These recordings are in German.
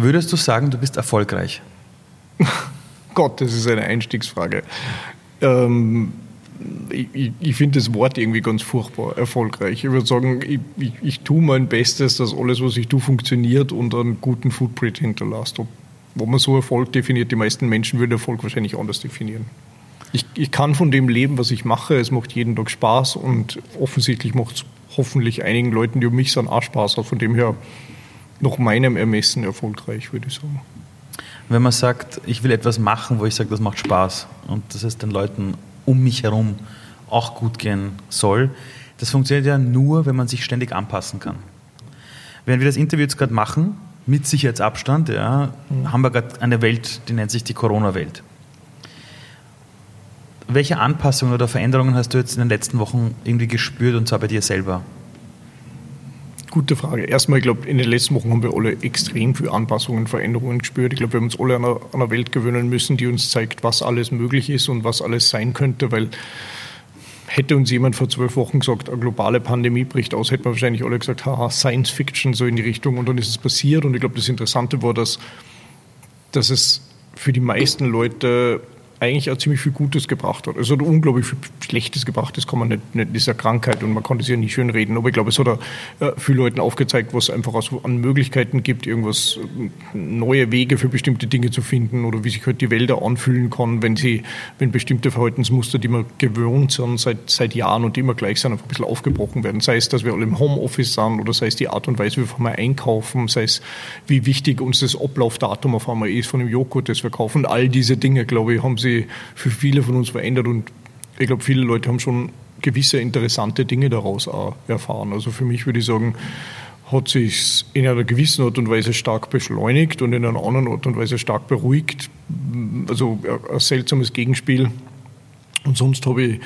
Würdest du sagen, du bist erfolgreich? Gott, das ist eine Einstiegsfrage. Ähm, ich, ich finde das Wort irgendwie ganz furchtbar, erfolgreich. Ich würde sagen, ich, ich, ich tue mein Bestes, dass alles, was ich tue, funktioniert und einen guten Footprint hinterlässt. Wo man so Erfolg definiert, die meisten Menschen würden Erfolg wahrscheinlich anders definieren. Ich, ich kann von dem leben, was ich mache. Es macht jeden Tag Spaß und offensichtlich macht es hoffentlich einigen Leuten, die um mich sind, auch Spaß. Von dem her nach meinem Ermessen erfolgreich, würde ich sagen. Wenn man sagt, ich will etwas machen, wo ich sage, das macht Spaß und das heißt den Leuten um mich herum auch gut gehen soll. Das funktioniert ja nur, wenn man sich ständig anpassen kann. Während wir das Interview jetzt gerade machen, mit Sicherheitsabstand, ja, mhm. haben wir gerade eine Welt, die nennt sich die Corona-Welt. Welche Anpassungen oder Veränderungen hast du jetzt in den letzten Wochen irgendwie gespürt und zwar bei dir selber? Gute Frage. Erstmal, ich glaube, in den letzten Wochen haben wir alle extrem viel Anpassungen, Veränderungen gespürt. Ich glaube, wir haben uns alle an einer, Welt gewöhnen müssen, die uns zeigt, was alles möglich ist und was alles sein könnte, weil hätte uns jemand vor zwölf Wochen gesagt, eine globale Pandemie bricht aus, hätten wir wahrscheinlich alle gesagt, haha, Science Fiction, so in die Richtung. Und dann ist es passiert. Und ich glaube, das Interessante war, dass, dass es für die meisten Leute eigentlich auch ziemlich viel Gutes gebracht hat. Es hat unglaublich viel Schlechtes gebracht, das kann man nicht, nicht dieser Krankheit und man konnte es ja nicht schön reden, aber ich glaube, es hat auch äh, vielen Leuten aufgezeigt, was es einfach an Möglichkeiten gibt, irgendwas, neue Wege für bestimmte Dinge zu finden oder wie sich halt die Wälder anfühlen kann, wenn sie, wenn bestimmte Verhaltensmuster, die wir gewohnt sind seit, seit Jahren und die immer gleich sind, einfach ein bisschen aufgebrochen werden. Sei es, dass wir alle im Homeoffice sind oder sei es die Art und Weise, wie wir einmal einkaufen, sei es, wie wichtig uns das Ablaufdatum auf einmal ist von dem Joghurt, das wir kaufen. All diese Dinge, glaube ich, haben sie sie für viele von uns verändert und ich glaube, viele Leute haben schon gewisse interessante Dinge daraus erfahren. Also für mich würde ich sagen, hat sich in einer gewissen Art und Weise stark beschleunigt und in einer anderen Art und Weise stark beruhigt. Also ein seltsames Gegenspiel. Und sonst habe ich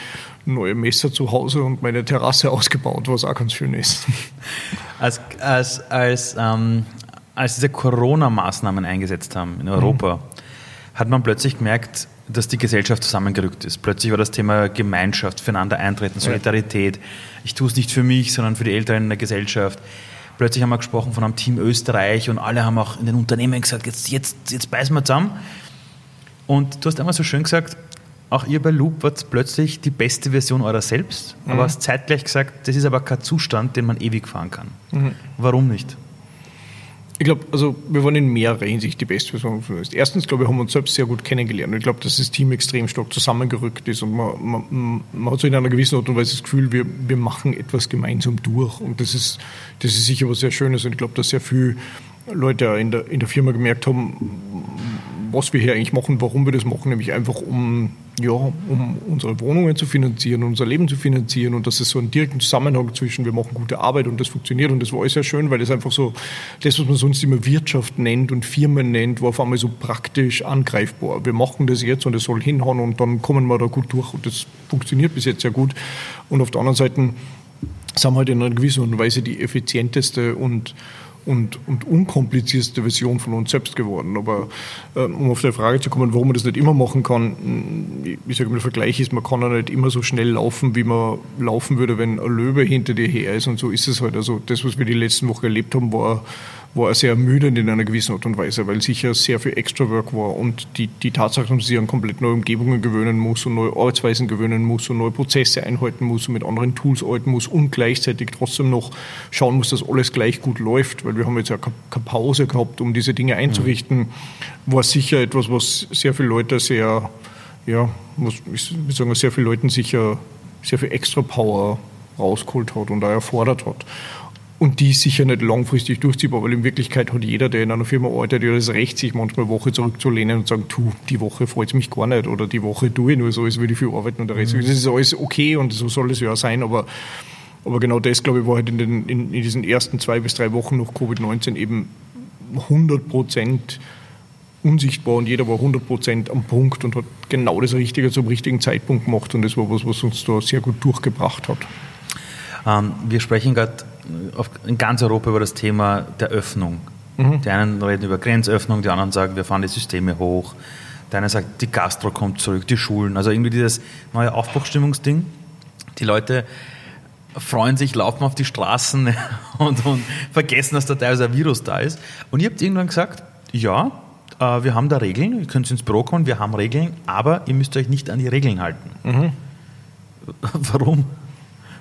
neue Messer zu Hause und meine Terrasse ausgebaut, was auch ganz schön ist. Als, als, als, ähm, als diese Corona-Maßnahmen eingesetzt haben in Europa, mhm. hat man plötzlich gemerkt, dass die Gesellschaft zusammengerückt ist. Plötzlich war das Thema Gemeinschaft, füreinander eintreten, Solidarität. Ich tue es nicht für mich, sondern für die Älteren in der Gesellschaft. Plötzlich haben wir gesprochen von einem Team Österreich und alle haben auch in den Unternehmen gesagt, jetzt, jetzt, jetzt beißen wir zusammen. Und du hast einmal so schön gesagt, auch ihr bei Loop wart plötzlich die beste Version eurer selbst, mhm. aber hast zeitgleich gesagt, das ist aber kein Zustand, den man ewig fahren kann. Mhm. Warum nicht? Ich glaube, also wir waren in mehrerer Hinsicht die beste Version von uns. Erstens, glaube ich, haben wir uns selbst sehr gut kennengelernt. Ich glaube, dass das Team extrem stark zusammengerückt ist und man, man, man, hat so in einer gewissen Art und Weise das Gefühl, wir, wir machen etwas gemeinsam durch. Und das ist, das ist sicher was sehr Schönes. Und ich glaube, dass sehr viele Leute in der, in der Firma gemerkt haben, was wir hier eigentlich machen, warum wir das machen, nämlich einfach um, ja, um unsere Wohnungen zu finanzieren, unser Leben zu finanzieren und dass es so einen direkten Zusammenhang zwischen, wir machen gute Arbeit und das funktioniert und das war alles sehr schön, weil das einfach so, das, was man sonst immer Wirtschaft nennt und Firmen nennt, war auf einmal so praktisch angreifbar. Wir machen das jetzt und es soll hinhauen und dann kommen wir da gut durch und das funktioniert bis jetzt sehr gut. Und auf der anderen Seite sind wir halt in einer gewissen Weise die effizienteste und und, und unkomplizierteste Version von uns selbst geworden. Aber äh, um auf die Frage zu kommen, warum man das nicht immer machen kann, ich sage mal, der Vergleich ist, man kann ja nicht immer so schnell laufen, wie man laufen würde, wenn ein Löwe hinter dir her ist. Und so ist es halt. Also das, was wir die letzten Wochen erlebt haben, war war sehr ermüdend in einer gewissen Art und Weise, weil sicher sehr viel Extra-Work war und die, die Tatsache, dass man sich an komplett neue Umgebungen gewöhnen muss und neue Arbeitsweisen gewöhnen muss und neue Prozesse einhalten muss und mit anderen Tools arbeiten muss und gleichzeitig trotzdem noch schauen muss, dass alles gleich gut läuft, weil wir haben jetzt ja keine Pause gehabt, um diese Dinge einzurichten, war sicher etwas, was sehr viele Leute sehr, ja, was, ich sagen, sehr viele Leuten sicher sehr viel Extra-Power rausgeholt hat und auch erfordert hat und die sicher nicht langfristig durchziehbar, weil in Wirklichkeit hat jeder, der in einer Firma arbeitet, ja das Recht, sich manchmal eine Woche zurückzulehnen und sagen, tu, die Woche freut es mich gar nicht oder die Woche tue ich nur so, als würde ich viel arbeiten und der Rest. Mhm. Das ist alles okay und so soll es ja sein, aber, aber genau das, glaube ich, war halt in, den, in, in diesen ersten zwei bis drei Wochen nach Covid-19 eben 100 Prozent unsichtbar und jeder war 100 Prozent am Punkt und hat genau das Richtige zum richtigen Zeitpunkt gemacht und das war was, was uns da sehr gut durchgebracht hat. Ähm, wir sprechen gerade in ganz Europa über das Thema der Öffnung. Mhm. Die einen reden über Grenzöffnung, die anderen sagen, wir fahren die Systeme hoch. Der eine sagt, die Gastro kommt zurück, die Schulen. Also irgendwie dieses neue Aufbruchstimmungsding. Die Leute freuen sich, laufen auf die Straßen und, und vergessen, dass da teilweise ein Virus da ist. Und ihr habt irgendwann gesagt, ja, äh, wir haben da Regeln, ihr könnt ins Büro kommen, wir haben Regeln, aber ihr müsst euch nicht an die Regeln halten. Mhm. Warum?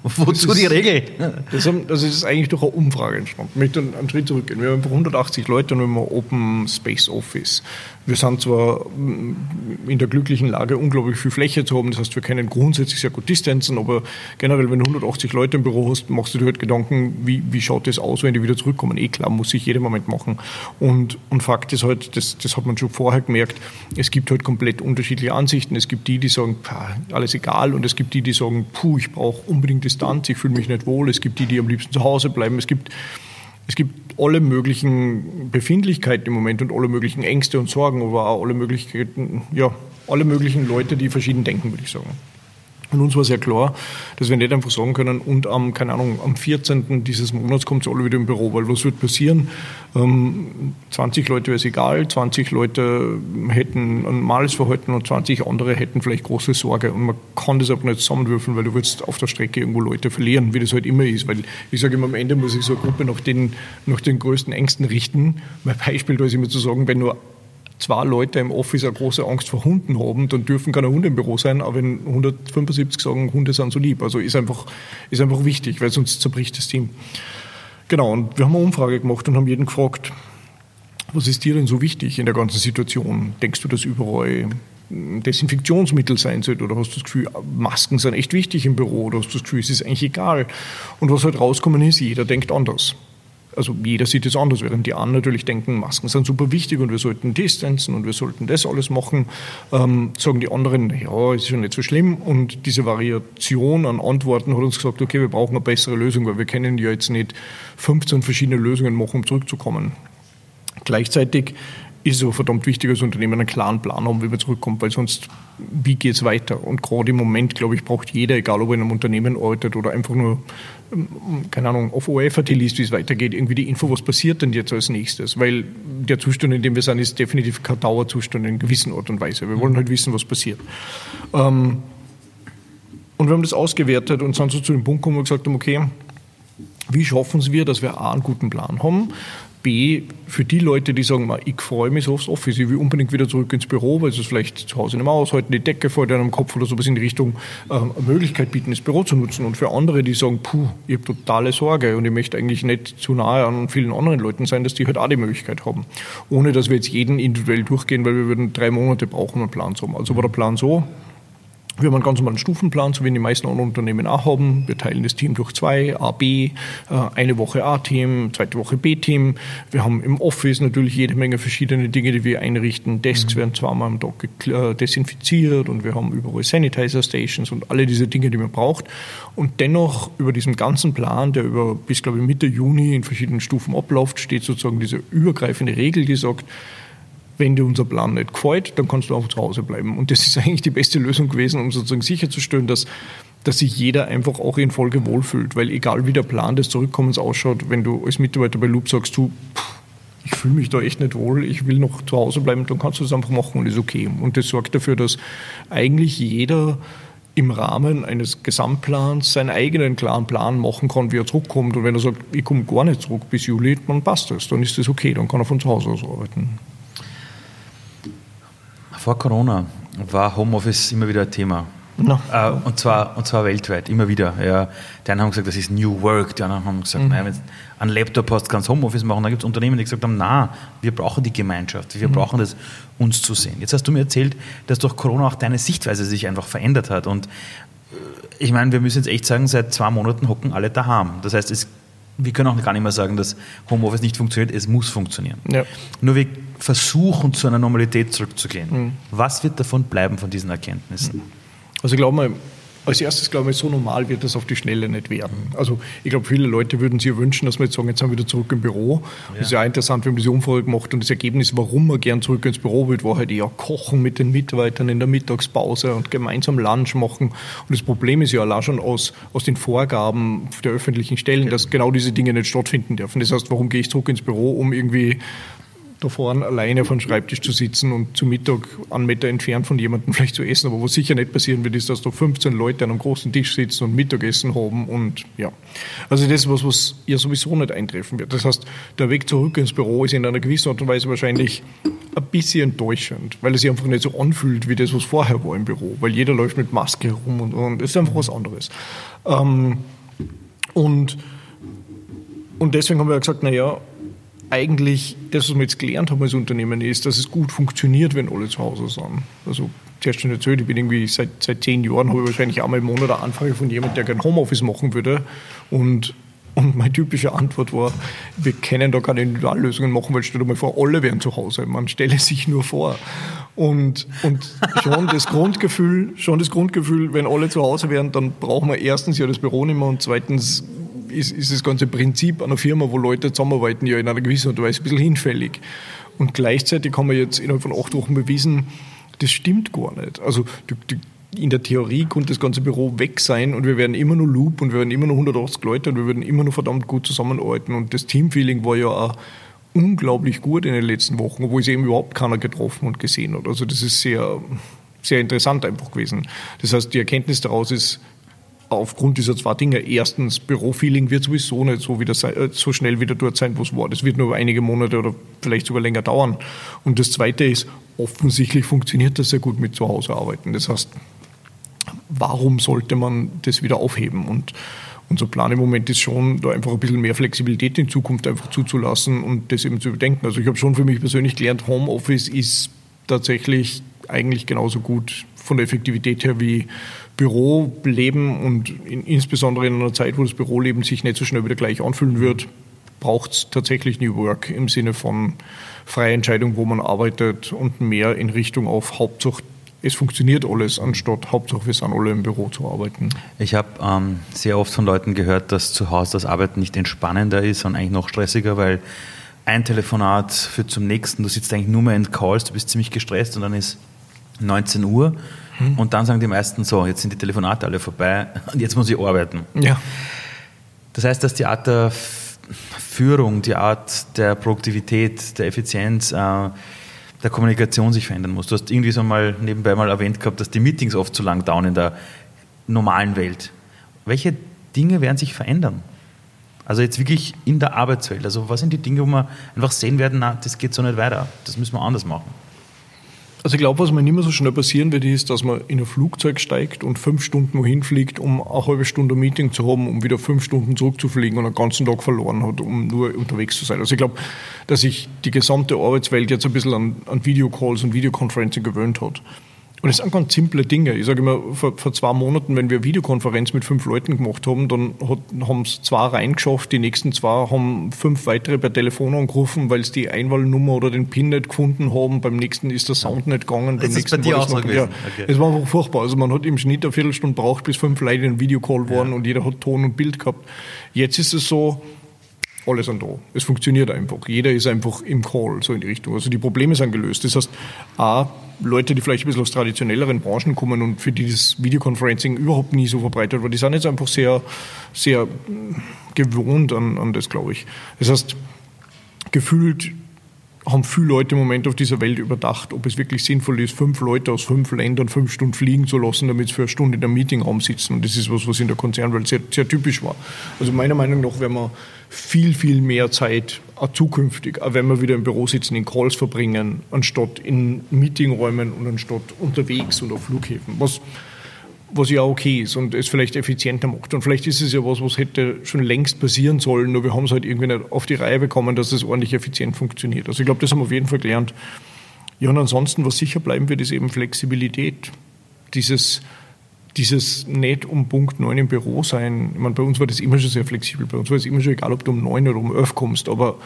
Wozu das die Regel? Das, haben, das, ist eigentlich durch eine Umfrage entstanden. Ich möchte einen Schritt zurückgehen. Wir haben einfach 180 Leute und wir haben ein Open Space Office. Wir sind zwar in der glücklichen Lage, unglaublich viel Fläche zu haben, das heißt, wir können grundsätzlich sehr gut distanzen, aber generell, wenn du 180 Leute im Büro hast, machst du dir halt Gedanken, wie, wie schaut das aus, wenn die wieder zurückkommen? Eh klar, muss sich jeder Moment machen. Und, und Fakt ist halt, das, das hat man schon vorher gemerkt, es gibt halt komplett unterschiedliche Ansichten. Es gibt die, die sagen, alles egal, und es gibt die, die sagen, puh, ich brauche unbedingt Distanz, ich fühle mich nicht wohl. Es gibt die, die am liebsten zu Hause bleiben. Es gibt es gibt alle möglichen Befindlichkeiten im Moment und alle möglichen Ängste und Sorgen, aber auch alle Möglichkeiten, ja, alle möglichen Leute, die verschieden denken, würde ich sagen. Und uns war sehr klar, dass wir nicht einfach sagen können, und am, keine Ahnung, am 14. dieses Monats kommt alle wieder im Büro, weil was wird passieren? Ähm, 20 Leute wäre es egal, 20 Leute hätten ein normales Verhalten und 20 andere hätten vielleicht große Sorge. Und man kann das aber nicht zusammenwürfeln, weil du würdest auf der Strecke irgendwo Leute verlieren, wie das halt immer ist. Weil ich sage immer, am Ende muss ich so eine Gruppe nach den, nach den größten Ängsten richten. Mein Beispiel da ist immer zu sagen, wenn nur zwei Leute im Office eine große Angst vor Hunden haben, dann dürfen keine Hunde im Büro sein, aber wenn 175 sagen, Hunde sind so lieb. Also ist einfach, ist einfach wichtig, weil sonst zerbricht das Team. Genau, und wir haben eine Umfrage gemacht und haben jeden gefragt, was ist dir denn so wichtig in der ganzen Situation? Denkst du, dass überall Desinfektionsmittel sein sollte oder hast du das Gefühl, Masken sind echt wichtig im Büro oder hast du das Gefühl, es ist eigentlich egal? Und was halt rauskommen ist, jeder denkt anders also jeder sieht es anders, während die anderen natürlich denken, Masken sind super wichtig und wir sollten distanzen und wir sollten das alles machen, ähm, sagen die anderen, ja, ist schon nicht so schlimm. Und diese Variation an Antworten hat uns gesagt, okay, wir brauchen eine bessere Lösung, weil wir können ja jetzt nicht 15 verschiedene Lösungen machen, um zurückzukommen. Gleichzeitig ist es auch verdammt wichtig als Unternehmen einen klaren Plan haben, wie man zurückkommt, weil sonst, wie geht es weiter? Und gerade im Moment, glaube ich, braucht jeder, egal ob er in einem Unternehmen arbeitet oder einfach nur, keine Ahnung, auf OFAT liest, wie es weitergeht, irgendwie die Info, was passiert denn jetzt als nächstes? Weil der Zustand, in dem wir sind, ist definitiv kein Dauerzustand in gewisser Art und Weise. Wir wollen halt wissen, was passiert. Ähm, und wir haben das ausgewertet und sind so zu dem Punkt gekommen, wir gesagt haben, okay, wie schaffen wir, dass wir A, einen guten Plan haben, B, für die Leute, die sagen, ich freue mich so aufs Office, ich will unbedingt wieder zurück ins Büro, weil es vielleicht zu Hause nicht mehr aushalten, die Decke vor deinem Kopf oder sowas in die Richtung, äh, eine Möglichkeit bieten, das Büro zu nutzen. Und für andere, die sagen, puh, ich habe totale Sorge und ich möchte eigentlich nicht zu nahe an vielen anderen Leuten sein, dass die halt auch die Möglichkeit haben. Ohne, dass wir jetzt jeden individuell durchgehen, weil wir würden drei Monate brauchen, um einen Plan zu haben. Also war der Plan so, wir haben einen ganz normalen Stufenplan, so wie die meisten anderen Unternehmen auch haben. Wir teilen das Team durch zwei, A, B, äh, eine Woche A-Team, zweite Woche B-Team. Wir haben im Office natürlich jede Menge verschiedene Dinge, die wir einrichten. Desks mhm. werden zweimal am Tag äh, desinfiziert und wir haben überall Sanitizer Stations und alle diese Dinge, die man braucht. Und dennoch über diesem ganzen Plan, der über bis, glaube ich, Mitte Juni in verschiedenen Stufen abläuft, steht sozusagen diese übergreifende Regel, die sagt, wenn dir unser Plan nicht gefällt, dann kannst du auch zu Hause bleiben. Und das ist eigentlich die beste Lösung gewesen, um sozusagen sicherzustellen, dass, dass sich jeder einfach auch in Folge wohlfühlt. Weil egal wie der Plan des Zurückkommens ausschaut, wenn du als Mitarbeiter bei Loop sagst, du, ich fühle mich da echt nicht wohl, ich will noch zu Hause bleiben, dann kannst du es einfach machen und ist okay. Und das sorgt dafür, dass eigentlich jeder im Rahmen eines Gesamtplans seinen eigenen klaren Plan machen kann, wie er zurückkommt. Und wenn er sagt, ich komme gar nicht zurück bis Juli, dann passt das, dann ist das okay, dann kann er von zu Hause aus arbeiten. Vor Corona war Homeoffice immer wieder ein Thema. No. Äh, und, zwar, und zwar weltweit, immer wieder. Ja. Die einen haben gesagt, das ist New Work, die anderen haben gesagt, mhm. naja, wenn du einen Laptop hast, kannst du Homeoffice machen. Da gibt es Unternehmen, die gesagt haben, na, wir brauchen die Gemeinschaft, wir mhm. brauchen das, uns zu sehen. Jetzt hast du mir erzählt, dass durch Corona auch deine Sichtweise sich einfach verändert hat. Und äh, ich meine, wir müssen jetzt echt sagen, seit zwei Monaten hocken alle daheim. Das heißt, es wir können auch gar nicht mehr sagen, dass Homeoffice nicht funktioniert, es muss funktionieren. Ja. Nur wir versuchen, zu einer Normalität zurückzugehen. Mhm. Was wird davon bleiben, von diesen Erkenntnissen? Also ich glaube mal, als erstes glaube ich, so normal wird das auf die Schnelle nicht werden. Also ich glaube, viele Leute würden sich wünschen, dass wir jetzt sagen, jetzt sind wir wieder zurück im Büro. Ja. Das ist ja interessant, wir haben diese Umfrage gemacht und das Ergebnis, warum man gern zurück ins Büro will, war halt eher kochen mit den Mitarbeitern in der Mittagspause und gemeinsam Lunch machen. Und das Problem ist ja allein schon aus, aus den Vorgaben der öffentlichen Stellen, dass genau diese Dinge nicht stattfinden dürfen. Das heißt, warum gehe ich zurück ins Büro, um irgendwie da vorne alleine auf einem Schreibtisch zu sitzen und zu Mittag einen Meter entfernt von jemandem vielleicht zu essen. Aber was sicher nicht passieren wird, ist, dass da 15 Leute an einem großen Tisch sitzen und Mittagessen haben und ja. Also das ist was, was ja sowieso nicht eintreffen wird. Das heißt, der Weg zurück ins Büro ist in einer gewissen Art und Weise wahrscheinlich ein bisschen enttäuschend, weil es sich einfach nicht so anfühlt wie das, was vorher war im Büro, weil jeder läuft mit Maske herum und, und es ist einfach was anderes. Ähm, und, und deswegen haben wir gesagt, naja, eigentlich das, was wir jetzt gelernt haben als Unternehmen, ist, dass es gut funktioniert, wenn alle zu Hause sind. Also zuerst schon erzählt, ich bin irgendwie seit, seit zehn Jahren, habe ich wahrscheinlich einmal im Monat eine Anfrage von jemandem, der gerne Homeoffice machen würde. Und, und meine typische Antwort war, wir können da keine Individuallösungen machen, weil stell dir mal vor, alle wären zu Hause. Man stelle sich nur vor. Und, und schon das Grundgefühl, schon das Grundgefühl, wenn alle zu Hause wären, dann brauchen wir erstens ja das Büro nicht mehr und zweitens ist, ist das ganze Prinzip einer Firma, wo Leute zusammenarbeiten, ja in einer gewissen Art und Weise ein bisschen hinfällig. Und gleichzeitig haben wir jetzt innerhalb von acht Wochen bewiesen, das stimmt gar nicht. Also die, die, in der Theorie konnte das ganze Büro weg sein und wir werden immer nur Loop und wir werden immer nur 180 Leute und wir werden immer nur verdammt gut zusammenarbeiten. Und das Teamfeeling war ja auch unglaublich gut in den letzten Wochen, obwohl es eben überhaupt keiner getroffen und gesehen hat. Also das ist sehr, sehr interessant einfach gewesen. Das heißt, die Erkenntnis daraus ist, aufgrund dieser zwei Dinge. Erstens, Bürofeeling wird sowieso nicht so, wieder äh, so schnell wieder dort sein, wo es war. Das wird nur einige Monate oder vielleicht sogar länger dauern. Und das Zweite ist, offensichtlich funktioniert das sehr gut mit zu Hause arbeiten. Das heißt, warum sollte man das wieder aufheben? Und unser Plan im Moment ist schon, da einfach ein bisschen mehr Flexibilität in Zukunft einfach zuzulassen und das eben zu bedenken. Also ich habe schon für mich persönlich gelernt, Homeoffice ist tatsächlich eigentlich genauso gut von der Effektivität her wie Büroleben und in, insbesondere in einer Zeit, wo das Büroleben sich nicht so schnell wieder gleich anfühlen wird, braucht es tatsächlich New Work im Sinne von freie Entscheidung, wo man arbeitet und mehr in Richtung auf Hauptsache es funktioniert alles, anstatt Hauptsache wir sind alle im Büro zu arbeiten. Ich habe ähm, sehr oft von Leuten gehört, dass zu Hause das Arbeiten nicht entspannender ist, sondern eigentlich noch stressiger, weil ein Telefonat führt zum nächsten, du sitzt eigentlich nur mehr in Calls, du bist ziemlich gestresst und dann ist 19 Uhr hm. und dann sagen die meisten so, jetzt sind die Telefonate alle vorbei und jetzt muss ich arbeiten. Ja. Das heißt, dass die Art der Führung, die Art der Produktivität, der Effizienz, äh, der Kommunikation sich verändern muss. Du hast irgendwie so mal nebenbei mal erwähnt gehabt, dass die Meetings oft zu lang dauern in der normalen Welt. Welche Dinge werden sich verändern? Also jetzt wirklich in der Arbeitswelt. Also was sind die Dinge, wo wir einfach sehen werden, na, das geht so nicht weiter, das müssen wir anders machen? Also ich glaube, was mir nicht mehr so schnell passieren wird, ist, dass man in ein Flugzeug steigt und fünf Stunden wohin fliegt, um eine halbe Stunde ein Meeting zu haben, um wieder fünf Stunden zurückzufliegen und einen ganzen Tag verloren hat, um nur unterwegs zu sein. Also ich glaube, dass sich die gesamte Arbeitswelt jetzt ein bisschen an, an Videocalls und Videoconferencing gewöhnt hat. Und es sind ganz simple Dinge. Ich sage immer, vor, vor, zwei Monaten, wenn wir eine Videokonferenz mit fünf Leuten gemacht haben, dann hat, haben es zwei reingeschafft, die nächsten zwei haben fünf weitere per Telefon angerufen, weil sie die Einwahlnummer oder den PIN nicht gefunden haben. Beim nächsten ist der Sound nicht gegangen. Beim ist nächsten bei dir auch so gewesen? Ja, okay. Es war einfach furchtbar. Also man hat im Schnitt eine Viertelstunde braucht, bis fünf Leute in Videocall waren ja. und jeder hat Ton und Bild gehabt. Jetzt ist es so, alle sind da. Es funktioniert einfach. Jeder ist einfach im Call, so in die Richtung. Also die Probleme sind gelöst. Das heißt, A, Leute, die vielleicht ein bisschen aus traditionelleren Branchen kommen und für die das Videoconferencing überhaupt nie so verbreitet war, die sind jetzt einfach sehr, sehr gewohnt an, an das, glaube ich. Das heißt, gefühlt haben viele Leute im Moment auf dieser Welt überdacht, ob es wirklich sinnvoll ist, fünf Leute aus fünf Ländern fünf Stunden fliegen zu lassen, damit sie für eine Stunde in einem Meetingraum sitzen. Und das ist was, was in der Konzernwelt sehr, sehr typisch war. Also meiner Meinung nach werden wir viel, viel mehr Zeit auch zukünftig, auch wenn wir wieder im Büro sitzen, in Calls verbringen, anstatt in Meetingräumen und anstatt unterwegs und auf Flughäfen. Was was ja okay ist und es vielleicht effizienter macht. Und vielleicht ist es ja was, was hätte schon längst passieren sollen, nur wir haben es halt irgendwie nicht auf die Reihe bekommen, dass es ordentlich effizient funktioniert. Also ich glaube, das haben wir auf jeden Fall gelernt. Ja, und ansonsten, was sicher bleiben wird, ist eben Flexibilität. Dieses, dieses nicht um Punkt 9 im Büro sein. Ich meine, bei uns war das immer schon sehr flexibel. Bei uns war es immer schon egal, ob du um 9 oder um 11 kommst, aber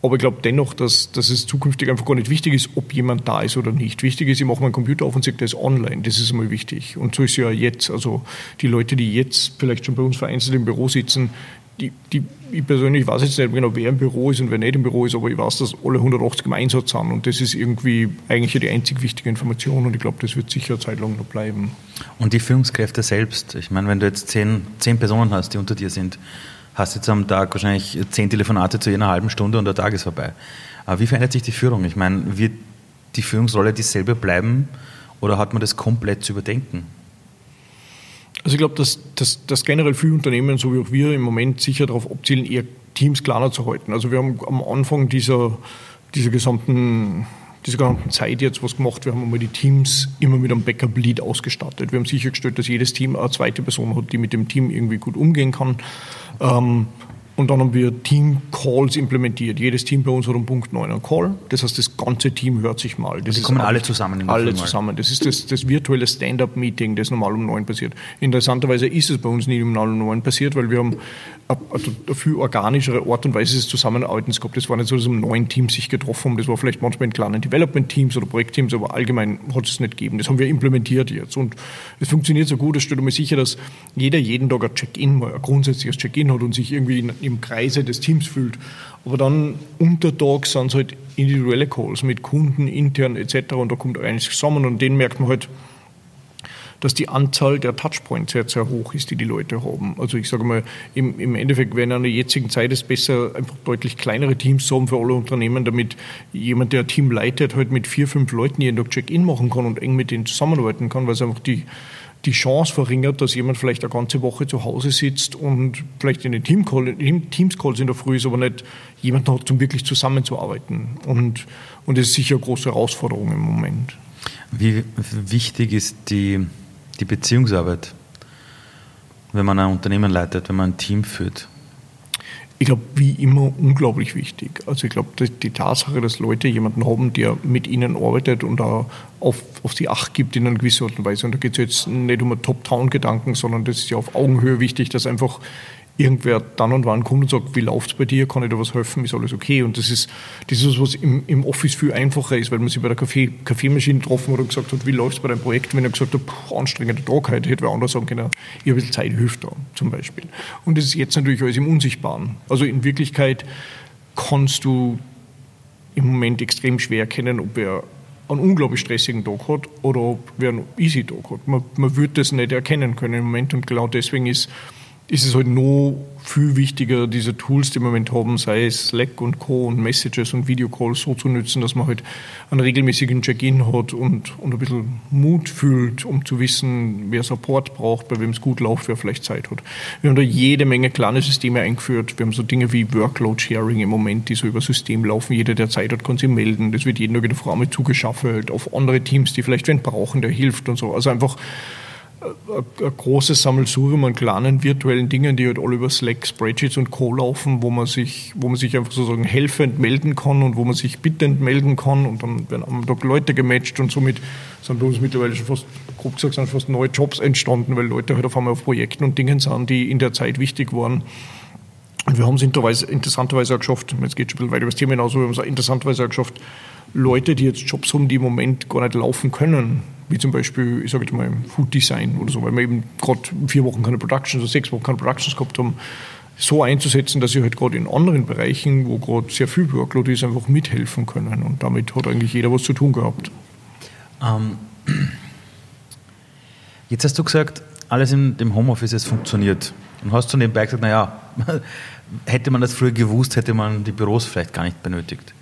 aber ich glaube dennoch, dass, dass es zukünftig einfach gar nicht wichtig ist, ob jemand da ist oder nicht. Wichtig ist, ich mache meinen Computer auf und sage, der ist online. Das ist einmal wichtig. Und so ist ja jetzt. Also die Leute, die jetzt vielleicht schon bei uns vereinzelt im Büro sitzen, die, die, ich persönlich weiß jetzt nicht genau, wer im Büro ist und wer nicht im Büro ist, aber ich weiß, dass alle 180 im Einsatz sind. Und das ist irgendwie eigentlich die einzig wichtige Information. Und ich glaube, das wird sicher eine Zeit lang noch bleiben. Und die Führungskräfte selbst, ich meine, wenn du jetzt zehn, zehn Personen hast, die unter dir sind, hast jetzt am Tag wahrscheinlich zehn Telefonate zu einer halben Stunde und der Tag ist vorbei. Aber wie verändert sich die Führung? Ich meine, wird die Führungsrolle dieselbe bleiben oder hat man das komplett zu überdenken? Also ich glaube, dass, dass, dass generell viele Unternehmen, so wie auch wir, im Moment sicher darauf abzielen, eher Teams kleiner zu halten. Also wir haben am Anfang dieser, dieser gesamten dieser gesamten Zeit jetzt was gemacht. Wir haben einmal die Teams immer mit einem Backup-Lead ausgestattet. Wir haben sichergestellt, dass jedes Team eine zweite Person hat, die mit dem Team irgendwie gut umgehen kann. Ähm, und dann haben wir Team-Calls implementiert. Jedes Team bei uns hat um Punkt 9 einen Call. Das heißt, das ganze Team hört sich mal. Das also kommen alle zusammen. Alle zusammen. Das ist das, das virtuelle Stand-up-Meeting, das normal um 9 passiert. Interessanterweise ist es bei uns nie um 9 um 9 passiert, weil wir haben eine viel organischere Art und Weise des Zusammenarbeitens gehabt. Das war nicht so, dass um neun Teams sich getroffen haben. Das war vielleicht manchmal in kleinen Development-Teams oder Projektteams, aber allgemein hat es nicht gegeben. Das haben wir implementiert jetzt. Und es funktioniert so gut, es stellt mir sicher, dass jeder jeden Tag ein Check-in, ein grundsätzliches Check-in hat und sich irgendwie in, im Kreise des Teams fühlt. Aber dann untertags sind es halt individuelle Calls mit Kunden, intern etc. Und da kommt einiges zusammen und den merkt man halt, dass die Anzahl der Touchpoints sehr, sehr hoch ist, die die Leute haben. Also ich sage mal, im, im Endeffekt wäre in der jetzigen Zeit es besser, einfach deutlich kleinere Teams zu haben für alle Unternehmen, damit jemand, der ein Team leitet, halt mit vier, fünf Leuten jeden Tag Check-in machen kann und eng mit denen zusammenarbeiten kann, weil es einfach die die Chance verringert, dass jemand vielleicht eine ganze Woche zu Hause sitzt und vielleicht in den Teams-Calls in der Früh ist, aber nicht jemanden hat, um wirklich zusammenzuarbeiten. Und, und das ist sicher eine große Herausforderung im Moment. Wie wichtig ist die, die Beziehungsarbeit, wenn man ein Unternehmen leitet, wenn man ein Team führt? Ich glaube, wie immer unglaublich wichtig. Also ich glaube, die Tatsache, dass Leute jemanden haben, der mit ihnen arbeitet und da auf, auf die Acht gibt in einer gewissen Art und Weise. Und da geht es jetzt nicht um einen Top-Town-Gedanken, sondern das ist ja auf Augenhöhe wichtig, dass einfach irgendwer dann und wann kommt und sagt, wie läuft es bei dir, kann ich dir was helfen, ist alles okay. Und das ist, das ist was im, im Office viel einfacher ist, weil man sich bei der Kaffee, Kaffeemaschine getroffen hat und gesagt hat, wie läuft es bei deinem Projekt, wenn er gesagt hat, puh, anstrengender Tag heute, hätte wer anders sagen können, ich habe ein bisschen Zeit, hilft da zum Beispiel. Und das ist jetzt natürlich alles im Unsichtbaren. Also in Wirklichkeit kannst du im Moment extrem schwer erkennen, ob er einen unglaublich stressigen Tag hat oder ob er einen easy Tag hat. Man, man würde das nicht erkennen können im Moment und genau deswegen ist ist es halt noch viel wichtiger, diese Tools, die wir im Moment haben, sei es Slack und Co. und Messages und Videocalls so zu nutzen, dass man halt einen regelmäßigen Check-in hat und, und ein bisschen Mut fühlt, um zu wissen, wer Support braucht, bei wem es gut läuft, wer vielleicht Zeit hat. Wir haben da jede Menge kleine Systeme eingeführt. Wir haben so Dinge wie Workload-Sharing im Moment, die so über System laufen. Jeder, der Zeit hat, kann sich melden. Das wird jeden Tag in der Frau zugeschaffelt auf andere Teams, die vielleicht wen brauchen, der hilft und so. Also einfach ein großes Sammelsurium an kleinen virtuellen Dingen, die halt alle über Slack, Spreadsheets und Co. laufen, wo man sich, wo man sich einfach sozusagen helfend melden kann und wo man sich bittend melden kann und dann werden am Tag Leute gematcht und somit sind bei uns mittlerweile schon fast, grob gesagt, sind fast neue Jobs entstanden, weil Leute halt auf einmal auf Projekten und Dingen sind, die in der Zeit wichtig waren. Und wir haben es interessanterweise auch geschafft, jetzt geht es schon ein bisschen weiter über das Thema hinaus, wir haben es interessanterweise auch geschafft, Leute, die jetzt Jobs haben, die im Moment gar nicht laufen können, wie zum Beispiel, ich sage jetzt mal, Food Design oder so, weil wir eben gerade vier Wochen keine Productions oder sechs Wochen keine Productions gehabt haben, so einzusetzen, dass sie halt gerade in anderen Bereichen, wo gerade sehr viel Workload ist, einfach mithelfen können. Und damit hat eigentlich jeder was zu tun gehabt. Ähm, jetzt hast du gesagt, alles in dem Homeoffice es funktioniert. Und hast du nebenbei gesagt, naja, hätte man das früher gewusst, hätte man die Büros vielleicht gar nicht benötigt.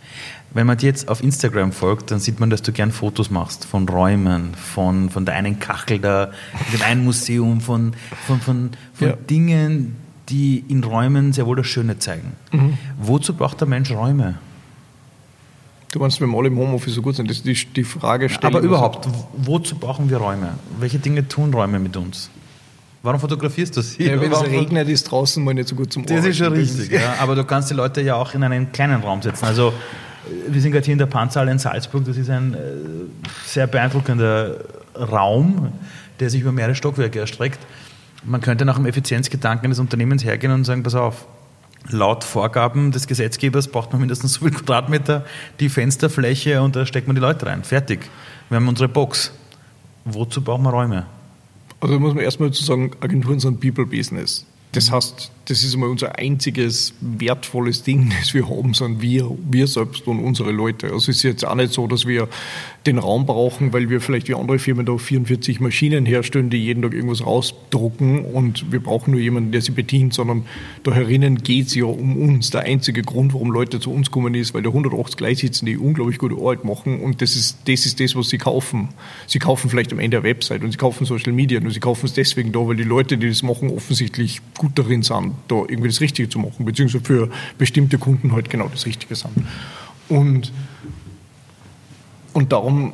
Wenn man dir jetzt auf Instagram folgt, dann sieht man, dass du gern Fotos machst von Räumen, von, von der einen Kachel da, dem einen Museum, von, von, von, von ja. Dingen, die in Räumen sehr wohl das Schöne zeigen. Mhm. Wozu braucht der Mensch Räume? Du meinst, wenn wir alle im Homeoffice so gut sind, das ist die, die Frage stellen. Aber überhaupt, wozu brauchen wir Räume? Welche Dinge tun Räume mit uns? Warum fotografierst du sie? Ja, wenn es regnet, ist draußen mal nicht so gut zum Das Arbeiten. ist schon richtig, ja. aber du kannst die Leute ja auch in einen kleinen Raum setzen. Also wir sind gerade hier in der Panzerhalle in Salzburg. Das ist ein äh, sehr beeindruckender Raum, der sich über mehrere Stockwerke erstreckt. Man könnte nach dem Effizienzgedanken des Unternehmens hergehen und sagen, pass auf, laut Vorgaben des Gesetzgebers braucht man mindestens so viel Quadratmeter, die Fensterfläche und da steckt man die Leute rein. Fertig. Wir haben unsere Box. Wozu brauchen wir Räume? Also muss man erstmal zu sagen, Agenturen sind People-Business. Das heißt, das ist einmal unser einziges wertvolles Ding, das wir haben, sind wir, wir selbst und unsere Leute. Also es ist jetzt auch nicht so, dass wir den Raum brauchen, weil wir vielleicht wie andere Firmen da 44 Maschinen herstellen, die jeden Tag irgendwas rausdrucken und wir brauchen nur jemanden, der sie bedient, sondern da herinnen geht es ja um uns. Der einzige Grund, warum Leute zu uns kommen, ist, weil da 180 gleich sitzen, die unglaublich gute Arbeit machen und das ist, das ist das, was sie kaufen. Sie kaufen vielleicht am Ende eine Website und sie kaufen Social Media und sie kaufen es deswegen da, weil die Leute, die das machen, offensichtlich gut darin sind da irgendwie das Richtige zu machen, beziehungsweise für bestimmte Kunden halt genau das Richtige sind. Und, und darum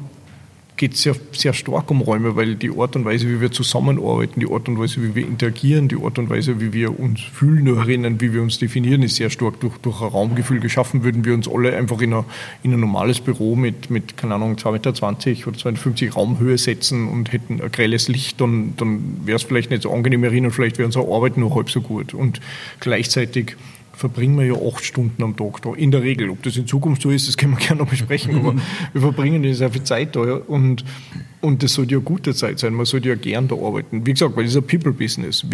geht es sehr, sehr stark um Räume, weil die Art und Weise, wie wir zusammenarbeiten, die Art und Weise, wie wir interagieren, die Art und Weise, wie wir uns fühlen erinnern, wie wir uns definieren, ist sehr stark durch, durch ein Raumgefühl geschaffen. Würden wir uns alle einfach in, eine, in ein normales Büro mit, mit keine Ahnung, 2,20 Meter oder 250 Raumhöhe setzen und hätten ein grelles Licht, dann, dann wäre es vielleicht nicht so angenehm erinnern, vielleicht wäre unsere Arbeit nur halb so gut. Und gleichzeitig verbringen wir ja acht Stunden am Tag da, in der Regel. Ob das in Zukunft so ist, das können wir gerne noch besprechen, aber wir verbringen ja sehr viel Zeit da ja. und, und das sollte ja gute Zeit sein, man sollte ja gern da arbeiten. Wie gesagt, weil das ist ein People-Business.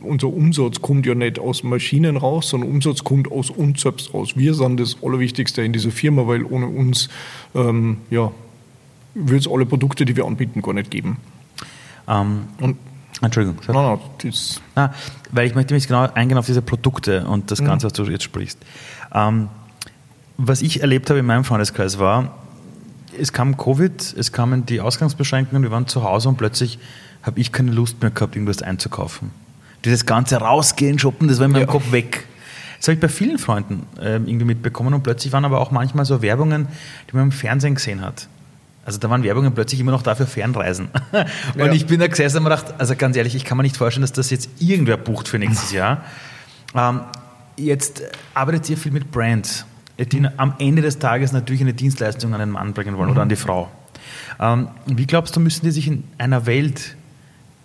unser Umsatz kommt ja nicht aus Maschinen raus, sondern Umsatz kommt aus uns selbst raus. Wir sind das Allerwichtigste in dieser Firma, weil ohne uns ähm, ja, würde es alle Produkte, die wir anbieten, gar nicht geben. Ähm, und Entschuldigung. Sag. No, no, ah, weil ich möchte mich genau eingehen auf diese Produkte und das mhm. Ganze, was du jetzt sprichst. Ähm, was ich erlebt habe in meinem Freundeskreis war, es kam Covid, es kamen die Ausgangsbeschränkungen, wir waren zu Hause und plötzlich habe ich keine Lust mehr gehabt, irgendwas einzukaufen. Dieses ganze Rausgehen, Shoppen, das war in meinem ja. Kopf weg. Das habe ich bei vielen Freunden äh, irgendwie mitbekommen und plötzlich waren aber auch manchmal so Werbungen, die man im Fernsehen gesehen hat. Also da waren Werbungen plötzlich immer noch dafür Fernreisen. Und ja. ich bin da gesessen und mir gedacht, also ganz ehrlich, ich kann mir nicht vorstellen, dass das jetzt irgendwer bucht für nächstes Jahr. Ähm, jetzt arbeitet ihr viel mit Brands, die mhm. am Ende des Tages natürlich eine Dienstleistung an den Mann bringen wollen mhm. oder an die Frau. Ähm, wie glaubst du, müssen die sich in einer Welt,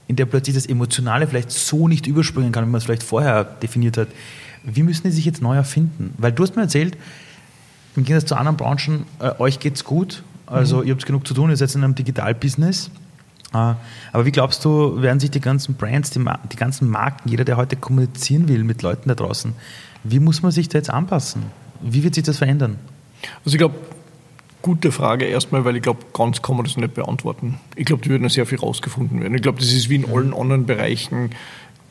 in der plötzlich das Emotionale vielleicht so nicht überspringen kann, wie man es vielleicht vorher definiert hat, wie müssen die sich jetzt neu erfinden? Weil du hast mir erzählt, im Gegensatz zu anderen Branchen, äh, euch geht es gut, also ihr habt genug zu tun, ihr seid in einem Digital-Business. Äh, aber wie glaubst du, werden sich die ganzen Brands, die, die ganzen Marken, jeder, der heute kommunizieren will mit Leuten da draußen, wie muss man sich da jetzt anpassen? Wie wird sich das verändern? Also ich glaube, gute Frage erstmal, weil ich glaube, ganz kann man das nicht beantworten. Ich glaube, da wird noch sehr viel rausgefunden werden. Ich glaube, das ist wie in mhm. allen anderen Bereichen.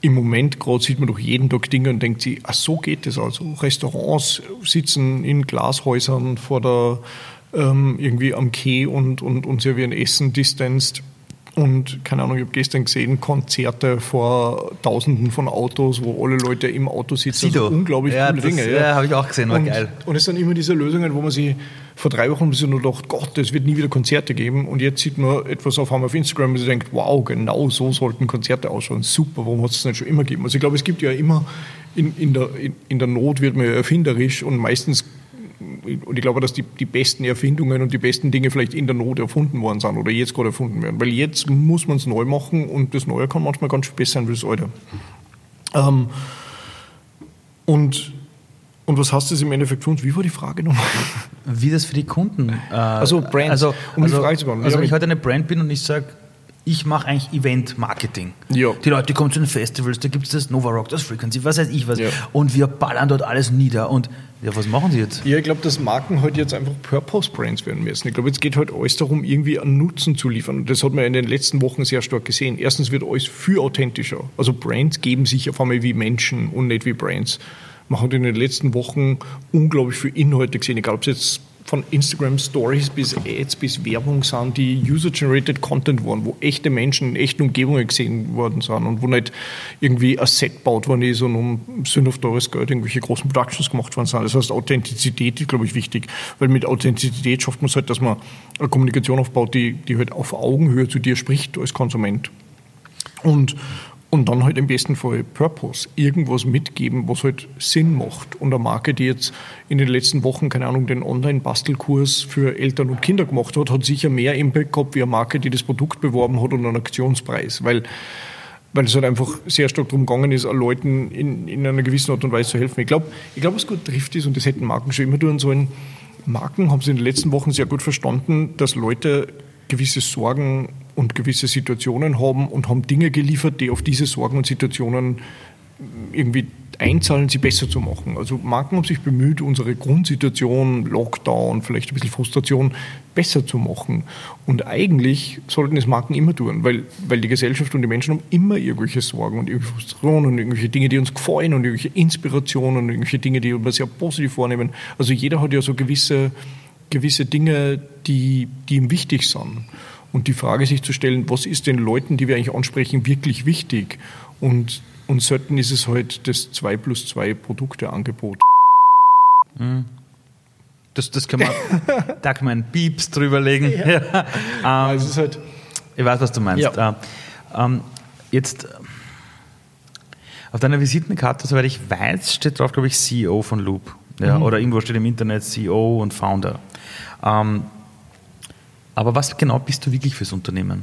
Im Moment gerade sieht man doch jeden Tag Dinge und denkt sich, ach so geht es also. Restaurants sitzen in Glashäusern vor der ähm, irgendwie am Quai und, und, und servieren Essen distanced. Und keine Ahnung, ich habe gestern gesehen, Konzerte vor Tausenden von Autos, wo alle Leute im Auto sitzen. Sido. Also unglaublich ja, coole das, Dinge. Ja, ja habe ich auch gesehen, war und, geil. Und es sind immer diese Lösungen, wo man sich vor drei Wochen sich nur gedacht, Gott, es wird nie wieder Konzerte geben. Und jetzt sieht man etwas auf einmal auf Instagram und denkt, wow, genau so sollten Konzerte ausschauen. Super, warum hat es das nicht schon immer gegeben? Also ich glaube, es gibt ja immer, in, in, der, in, in der Not wird man ja erfinderisch und meistens und ich glaube, dass die, die besten Erfindungen und die besten Dinge vielleicht in der Not erfunden worden sind oder jetzt gerade erfunden werden. Weil jetzt muss man es neu machen und das Neue kann manchmal ganz viel besser sein wie das Alte. Ähm, und, und was heißt das im Endeffekt für uns? Wie war die Frage nochmal? Wie das für die Kunden. Äh, also Brands, also, um also, die Frage zu beantworten. Also wenn ich heute eine Brand bin und ich sage, ich mache eigentlich Event-Marketing. Ja. Die Leute kommen zu den Festivals, da gibt es das Nova Rock, das Frequency, was weiß ich was. Ja. Und wir ballern dort alles nieder. Und ja, was machen sie jetzt? Ja, ich glaube, dass Marken heute halt jetzt einfach Purpose-Brands werden müssen. Ich glaube, jetzt geht halt alles darum, irgendwie einen Nutzen zu liefern. Und das hat man in den letzten Wochen sehr stark gesehen. Erstens wird alles viel authentischer. Also Brands geben sich auf einmal wie Menschen und nicht wie Brands. Man hat in den letzten Wochen unglaublich viel Inhalte gesehen, egal ob es jetzt von Instagram Stories bis Ads bis Werbung sind, die User-Generated Content waren, wo echte Menschen in echten Umgebungen gesehen worden sind und wo nicht irgendwie ein Set baut worden ist und um Sinn auf teures Geld irgendwelche großen Productions gemacht worden sind. Das heißt, Authentizität ist, glaube ich, wichtig, weil mit Authentizität schafft man es halt, dass man eine Kommunikation aufbaut, die, die halt auf Augenhöhe zu dir spricht als Konsument. Und, und dann halt im besten Fall Purpose, irgendwas mitgeben, was halt Sinn macht. Und eine Marke, die jetzt in den letzten Wochen, keine Ahnung, den Online-Bastelkurs für Eltern und Kinder gemacht hat, hat sicher mehr Impact gehabt wie eine Marke, die das Produkt beworben hat und einen Aktionspreis. Weil, weil es halt einfach sehr stark darum gegangen ist, Leuten in, in einer gewissen Art und Weise zu helfen. Ich glaube, ich glaub, was gut trifft ist, und das hätten Marken schon immer tun sollen, Marken haben sie in den letzten Wochen sehr gut verstanden, dass Leute gewisse Sorgen und gewisse Situationen haben und haben Dinge geliefert, die auf diese Sorgen und Situationen irgendwie einzahlen, sie besser zu machen. Also Marken haben sich bemüht, unsere Grundsituation, Lockdown, vielleicht ein bisschen Frustration, besser zu machen. Und eigentlich sollten es Marken immer tun, weil, weil die Gesellschaft und die Menschen haben immer irgendwelche Sorgen und irgendwelche Frustrationen und irgendwelche Dinge, die uns gefallen und irgendwelche Inspirationen und irgendwelche Dinge, die wir sehr positiv vornehmen. Also jeder hat ja so gewisse, gewisse Dinge, die, die ihm wichtig sind. Und die Frage sich zu stellen, was ist den Leuten, die wir eigentlich ansprechen, wirklich wichtig? Und und selten ist es halt das 2 plus 2 Produkteangebot. Mhm. Das, das kann man, da kann man Pieps drüberlegen. Ja. ja. Ähm, also halt ich weiß, was du meinst. Ja. Ähm, jetzt auf deiner Visitenkarte, soweit ich weiß, steht drauf, glaube ich, CEO von Loop. Ja, mhm. Oder irgendwo steht im Internet CEO und Founder. Ähm, aber was genau bist du wirklich fürs Unternehmen?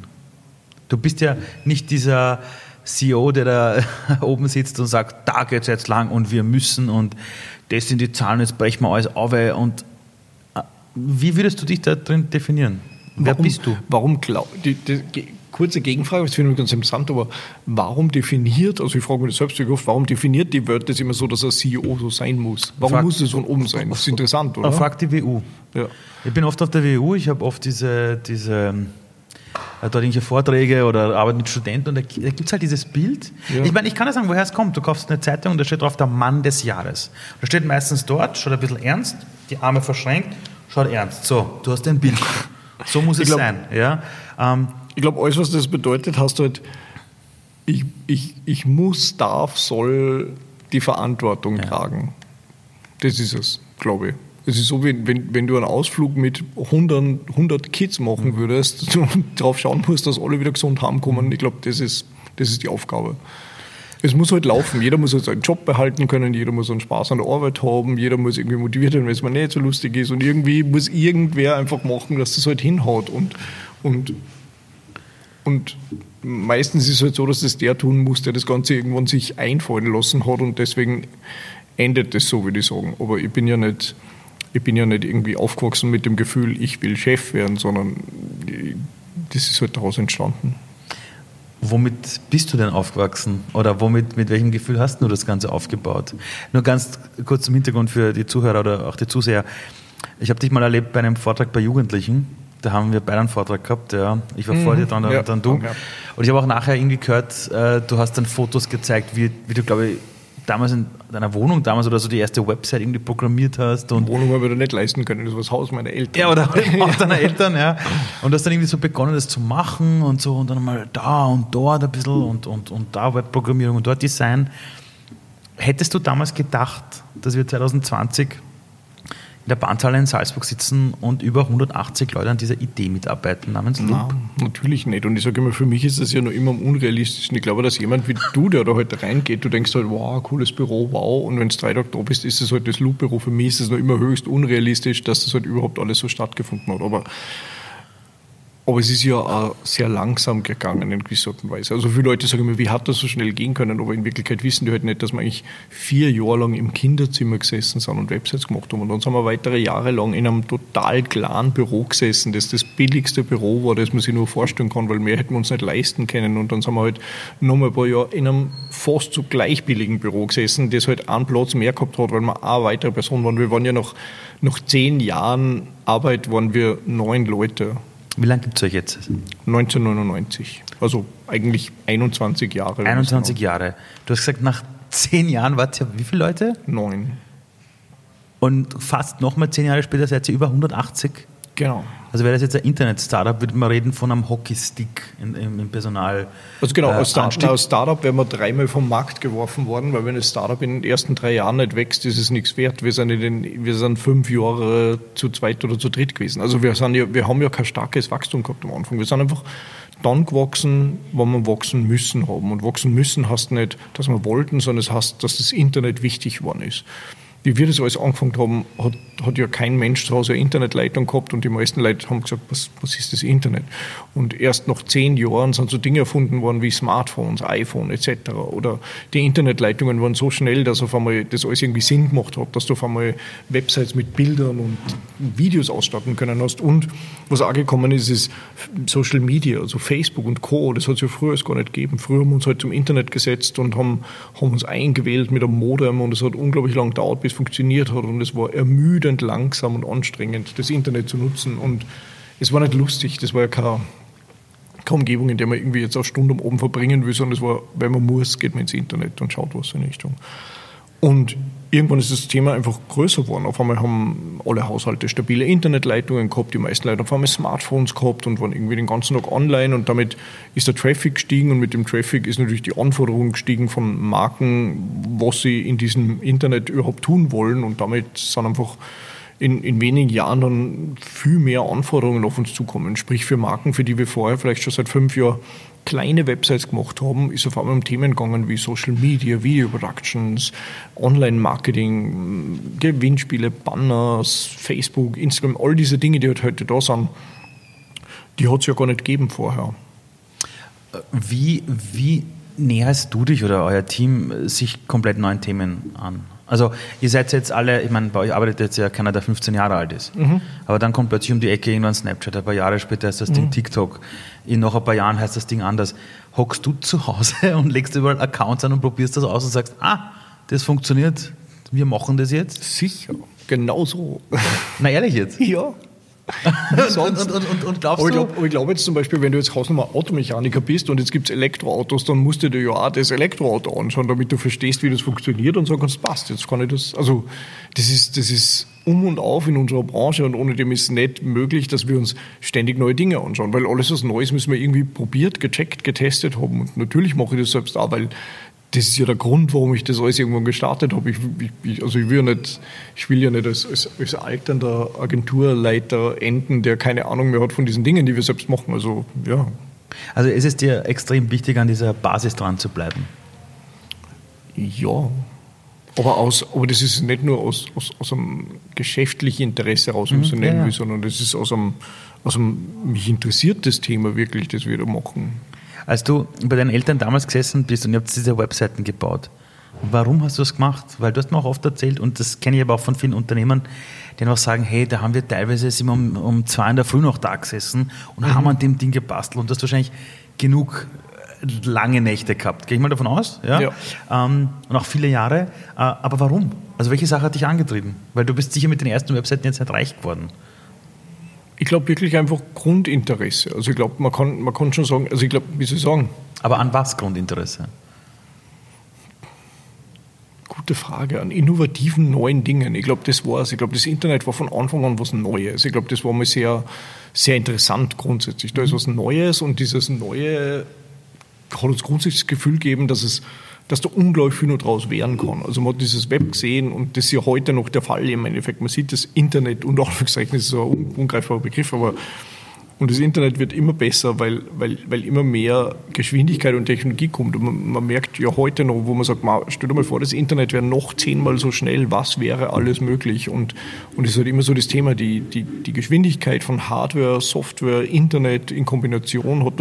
Du bist ja nicht dieser CEO, der da oben sitzt und sagt, da geht es jetzt lang und wir müssen und das sind die Zahlen, jetzt brechen wir alles auf. Und äh, wie würdest du dich da drin definieren? Wer warum, bist du? Warum glaub, die, die, kurze Gegenfrage, das finde ich ganz interessant, aber warum definiert, also ich frage mich selbst oft, warum definiert die Welt das immer so, dass ein CEO so sein muss? Warum frag, muss es von oben sein? Das ist interessant, oder? Frag die WU. Ja. Ich bin oft auf der WU, ich habe oft diese, diese dort irgendwelche Vorträge oder arbeite mit Studenten und da, gibt es halt dieses Bild. Ja. Ich meine, ich kann ja sagen, woher es kommt. Du kaufst eine Zeitung und da steht drauf der Mann des Jahres. Da steht meistens dort, schaut ein bisschen ernst, die Arme verschränkt, schaut ernst. So, du hast ein Bild. So muss es glaub, sein. Ja? Ähm, ich glaube, alles, was das bedeutet, hast du halt, ich, ich, ich muss, darf, soll die Verantwortung ja. tragen. Das ist es, glaube ich. Es ist so, wie wenn, wenn du einen Ausflug mit 100, 100 Kids machen mhm. würdest und darauf schauen musst, dass alle wieder gesund heimkommen. Ich glaube, das ist, das ist die Aufgabe. Es muss halt laufen. Jeder muss halt seinen Job behalten können, jeder muss einen Spaß an der Arbeit haben, jeder muss irgendwie motiviert werden, wenn es mal nicht so lustig ist. Und irgendwie muss irgendwer einfach machen, dass das halt hinhaut. Und, und, und meistens ist es halt so, dass das der tun muss, der das Ganze irgendwann sich einfallen lassen hat. Und deswegen endet das so, würde ich sagen. Aber ich bin ja nicht ich bin ja nicht irgendwie aufgewachsen mit dem Gefühl, ich will Chef werden, sondern das ist halt daraus entstanden. Womit bist du denn aufgewachsen? Oder womit, mit welchem Gefühl hast du das Ganze aufgebaut? Nur ganz kurz zum Hintergrund für die Zuhörer oder auch die Zuseher. Ich habe dich mal erlebt bei einem Vortrag bei Jugendlichen. Da haben wir beide einen Vortrag gehabt. Ja. Ich war mhm. vor dir dran, ja. dann du. Und ich habe auch nachher irgendwie gehört, äh, du hast dann Fotos gezeigt, wie, wie du, glaube ich, damals in deiner Wohnung damals oder so die erste Website irgendwie programmiert hast. Und Wohnung habe ich da nicht leisten können, das war das Haus meiner Eltern. Ja, oder Haus deiner Eltern, ja. Und du hast dann irgendwie so begonnen, das zu machen und so und dann mal da und dort ein bisschen und, und, und da Webprogrammierung und dort Design. Hättest du damals gedacht, dass wir 2020 in der Bahnhalle in Salzburg sitzen und über 180 Leute an dieser Idee mitarbeiten namens Loop? Nein, natürlich nicht. Und ich sage immer, für mich ist das ja noch immer am unrealistischsten. Ich glaube, dass jemand wie du, der da heute halt reingeht, du denkst halt, wow, cooles Büro, wow. Und wenn es drei Tage da bist, ist es halt das Loop-Büro. Für mich ist es noch immer höchst unrealistisch, dass das halt überhaupt alles so stattgefunden hat. Aber aber es ist ja auch sehr langsam gegangen in gewisser Art und Weise. Also viele Leute sagen immer, wie hat das so schnell gehen können? Aber in Wirklichkeit wissen die halt nicht, dass wir eigentlich vier Jahre lang im Kinderzimmer gesessen sind und Websites gemacht haben. Und dann sind wir weitere Jahre lang in einem total klaren Büro gesessen, das das billigste Büro war, das man sich nur vorstellen kann, weil mehr hätten wir uns nicht leisten können. Und dann sind wir halt nochmal ein paar Jahre in einem fast so gleich billigen Büro gesessen, das halt einen Platz mehr gehabt hat, weil wir auch weitere Personen waren. Wir waren ja nach, nach zehn Jahren Arbeit waren wir neun Leute. Wie lange gibt es euch jetzt? 1999. Also eigentlich 21 Jahre. 21 Jahre. Du hast gesagt, nach zehn Jahren wart ihr wie viele Leute? Neun. Und fast nochmal zehn Jahre später seid ihr über 180? Genau. Also wäre das jetzt ein Internet-Startup, würde man reden von einem Hockeystick im, Personal. Also genau, als, Start, als Startup wären wir dreimal vom Markt geworfen worden, weil wenn ein Startup in den ersten drei Jahren nicht wächst, ist es nichts wert. Wir sind, in den, wir sind fünf Jahre zu zweit oder zu dritt gewesen. Also wir, sind ja, wir haben ja kein starkes Wachstum gehabt am Anfang. Wir sind einfach dann gewachsen, wann wir wachsen müssen haben. Und wachsen müssen heißt nicht, dass wir wollten, sondern es heißt, dass das Internet wichtig geworden ist. Wie wir das alles angefangen haben, hat, hat ja kein Mensch zu Hause eine Internetleitung gehabt und die meisten Leute haben gesagt, was, was ist das Internet? Und erst nach zehn Jahren sind so Dinge erfunden worden wie Smartphones, iPhone etc. Oder die Internetleitungen waren so schnell, dass auf einmal das alles irgendwie Sinn gemacht hat, dass du auf einmal Websites mit Bildern und Videos ausstatten können hast. Und was auch gekommen ist, ist Social Media, also Facebook und Co. Das hat es ja früher gar nicht gegeben. Früher haben wir uns halt zum Internet gesetzt und haben, haben uns eingewählt mit einem Modem und es hat unglaublich lang gedauert, bis funktioniert hat und es war ermüdend langsam und anstrengend, das Internet zu nutzen und es war nicht lustig, das war ja keine, keine Umgebung, in der man irgendwie jetzt eine Stunde um oben verbringen will, sondern es war, wenn man muss, geht man ins Internet und schaut was in Richtung. Und irgendwann ist das Thema einfach größer geworden. Auf einmal haben alle Haushalte stabile Internetleitungen gehabt, die meisten Leute auf einmal Smartphones gehabt und waren irgendwie den ganzen Tag online und damit ist der Traffic gestiegen und mit dem Traffic ist natürlich die Anforderung gestiegen von Marken, was sie in diesem Internet überhaupt tun wollen und damit sind einfach in, in wenigen Jahren dann viel mehr Anforderungen auf uns zukommen. Sprich für Marken, für die wir vorher vielleicht schon seit fünf Jahren kleine Websites gemacht haben, ist auf einmal um Themen gegangen wie Social Media, Video Productions, Online-Marketing, Gewinnspiele, Banners, Facebook, Instagram, all diese Dinge, die halt heute da sind, die hat es ja gar nicht gegeben vorher. Wie, wie näherst du dich oder euer Team sich komplett neuen Themen an? Also ihr seid jetzt alle, ich meine, bei euch arbeitet jetzt ja keiner, der 15 Jahre alt ist. Mhm. Aber dann kommt plötzlich um die Ecke irgendwann Snapchat, ein paar Jahre später ist das Ding mhm. TikTok, in noch ein paar Jahren heißt das Ding anders. Hockst du zu Hause und legst überall Accounts an und probierst das aus und sagst, ah, das funktioniert, wir machen das jetzt? Sicher, genau so. Na ehrlich jetzt? Ja. und, und, und, und, glaubst aber ich glaube glaub, jetzt zum Beispiel, wenn du jetzt Hausnummer Automechaniker bist und jetzt gibt es Elektroautos, dann musst du dir ja auch das Elektroauto anschauen, damit du verstehst, wie das funktioniert und sagen kannst, passt, jetzt kann ich das. Also das ist, das ist um und auf in unserer Branche und ohne dem ist es nicht möglich, dass wir uns ständig neue Dinge anschauen, weil alles was Neues müssen wir irgendwie probiert, gecheckt, getestet haben. Und natürlich mache ich das selbst auch, weil das ist ja der Grund, warum ich das alles irgendwann gestartet habe. Ich, ich, also ich will ja nicht, ich will ja nicht als, als, als alternder Agenturleiter enden, der keine Ahnung mehr hat von diesen Dingen, die wir selbst machen. Also ja. Also ist es dir extrem wichtig, an dieser Basis dran zu bleiben? Ja. Aber, aus, aber das ist nicht nur aus, aus, aus einem geschäftlichen Interesse heraus, mhm, so nennen ja. will, sondern das ist aus einem, aus einem, mich interessiert das Thema wirklich, das wir da machen. Als du bei deinen Eltern damals gesessen bist und ihr habt diese Webseiten gebaut, warum hast du das gemacht? Weil du hast mir auch oft erzählt, und das kenne ich aber auch von vielen Unternehmern, die einfach sagen, hey, da haben wir teilweise sind wir um, um zwei in der Früh noch da gesessen und mhm. haben an dem Ding gebastelt und du hast wahrscheinlich genug lange Nächte gehabt. Gehe ich mal davon aus? Ja. ja. Ähm, und auch viele Jahre. Äh, aber warum? Also welche Sache hat dich angetrieben? Weil du bist sicher mit den ersten Webseiten jetzt nicht reich geworden. Ich glaube wirklich einfach Grundinteresse. Also ich glaube, man kann, man kann schon sagen, also ich glaube, wie soll ich sagen? Aber an was Grundinteresse? Gute Frage. An innovativen neuen Dingen. Ich glaube, das war es. Ich glaube, das Internet war von Anfang an was Neues. Ich glaube, das war mal sehr, sehr interessant grundsätzlich. Da ist was Neues und dieses Neue hat uns grundsätzlich das Gefühl gegeben, dass es dass da unglaublich viel noch draus werden kann. Also man hat dieses Web gesehen und das ist ja heute noch der Fall im Endeffekt. Man sieht das Internet und Anführungszeichen ist so ein ungreifbarer Begriff, aber und das Internet wird immer besser, weil, weil, weil immer mehr Geschwindigkeit und Technologie kommt. Und man, man merkt ja heute noch, wo man sagt, man, stell dir mal vor, das Internet wäre noch zehnmal so schnell, was wäre alles möglich? Und, und es ist halt immer so das Thema, die, die, die Geschwindigkeit von Hardware, Software, Internet in Kombination hat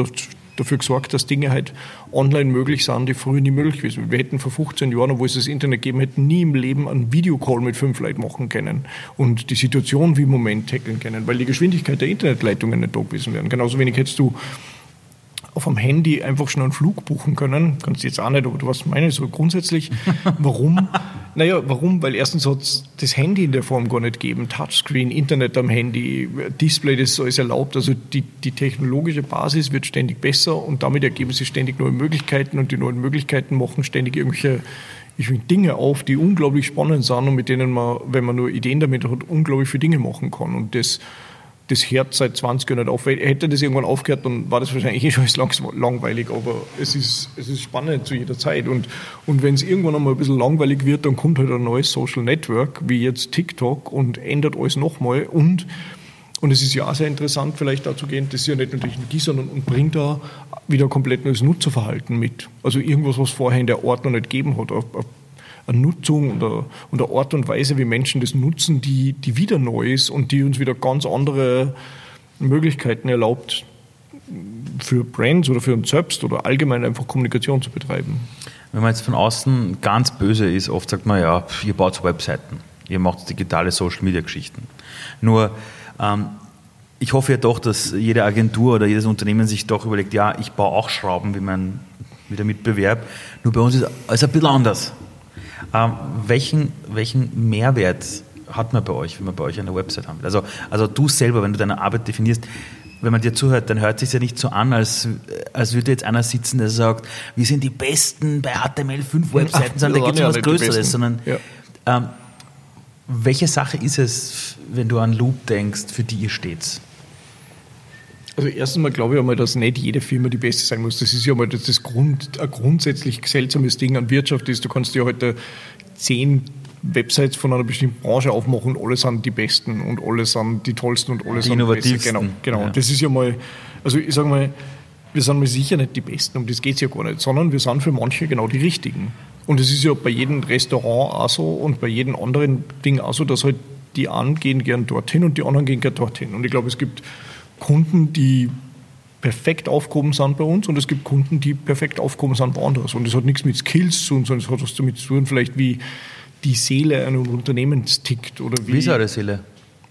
dafür gesorgt, dass Dinge halt online möglich sind, die früher nie möglich gewesen Wir hätten vor 15 Jahren, wo es das Internet gegeben hätte, nie im Leben einen Videocall mit fünf Leuten machen können und die Situation wie im Moment tackeln können, weil die Geschwindigkeit der Internetleitungen nicht da gewesen wären. Genauso wenig hättest du auf dem Handy einfach schon einen Flug buchen können. Kannst du jetzt auch nicht, aber du was meine, so grundsätzlich. Warum? naja, warum? Weil erstens hat es das Handy in der Form gar nicht gegeben. Touchscreen, Internet am Handy, Display, das ist alles erlaubt. Also die, die technologische Basis wird ständig besser und damit ergeben sich ständig neue Möglichkeiten und die neuen Möglichkeiten machen ständig irgendwelche ich finde Dinge auf, die unglaublich spannend sind und mit denen man, wenn man nur Ideen damit hat, unglaublich viele Dinge machen kann. Und das das hört seit 20 Jahren nicht auf. Hätte das irgendwann aufgehört, dann war das wahrscheinlich eh schon langweilig, aber es ist, es ist spannend zu jeder Zeit. Und, und wenn es irgendwann einmal ein bisschen langweilig wird, dann kommt halt ein neues Social Network, wie jetzt TikTok, und ändert alles nochmal. Und, und es ist ja auch sehr interessant, vielleicht dazu gehen, das ist ja nicht nur Technologie, sondern und bringt da wieder ein komplett neues Nutzerverhalten mit. Also irgendwas, was vorher in der noch nicht gegeben hat. Eine Nutzung und eine, und eine Art und Weise, wie Menschen das nutzen, die, die wieder neu ist und die uns wieder ganz andere Möglichkeiten erlaubt, für Brands oder für uns selbst oder allgemein einfach Kommunikation zu betreiben. Wenn man jetzt von außen ganz böse ist, oft sagt man, ja, ihr baut Webseiten, ihr macht digitale Social-Media-Geschichten. Nur, ähm, ich hoffe ja doch, dass jede Agentur oder jedes Unternehmen sich doch überlegt, ja, ich baue auch Schrauben wie mein wie der Mitbewerb, nur bei uns ist es ein bisschen anders. Ähm, welchen, welchen Mehrwert hat man bei euch, wenn man bei euch eine Website haben will? Also, also du selber, wenn du deine Arbeit definierst, wenn man dir zuhört, dann hört es sich ja nicht so an, als, als würde jetzt einer sitzen, der sagt, wir sind die Besten bei HTML5-Webseiten, sondern da geht es was Größeres, sondern ja. ähm, welche Sache ist es, wenn du an Loop denkst, für die ihr steht? Also erstens mal glaube ich einmal, dass nicht jede Firma die beste sein muss. Das ist ja mal das, das Grund, ein grundsätzlich seltsames Ding an Wirtschaft ist. Du kannst dir heute zehn Websites von einer bestimmten Branche aufmachen und alle sind die besten und alle sind die tollsten und alle die sind die besten. Genau, genau. Ja. Das ist ja mal, also ich sage mal, wir sind mal sicher nicht die Besten, um das geht es ja gar nicht, sondern wir sind für manche genau die Richtigen. Und es ist ja bei jedem Restaurant auch so und bei jedem anderen Ding auch so, dass halt die einen gehen gern dorthin und die anderen gehen gern dorthin. Und ich glaube, es gibt Kunden, die perfekt aufgehoben sind bei uns und es gibt Kunden, die perfekt aufgehoben sind woanders. Und das hat nichts mit Skills zu tun, sondern es hat was damit zu tun, vielleicht wie die Seele eines Unternehmens tickt. Oder wie, wie ist eure Seele?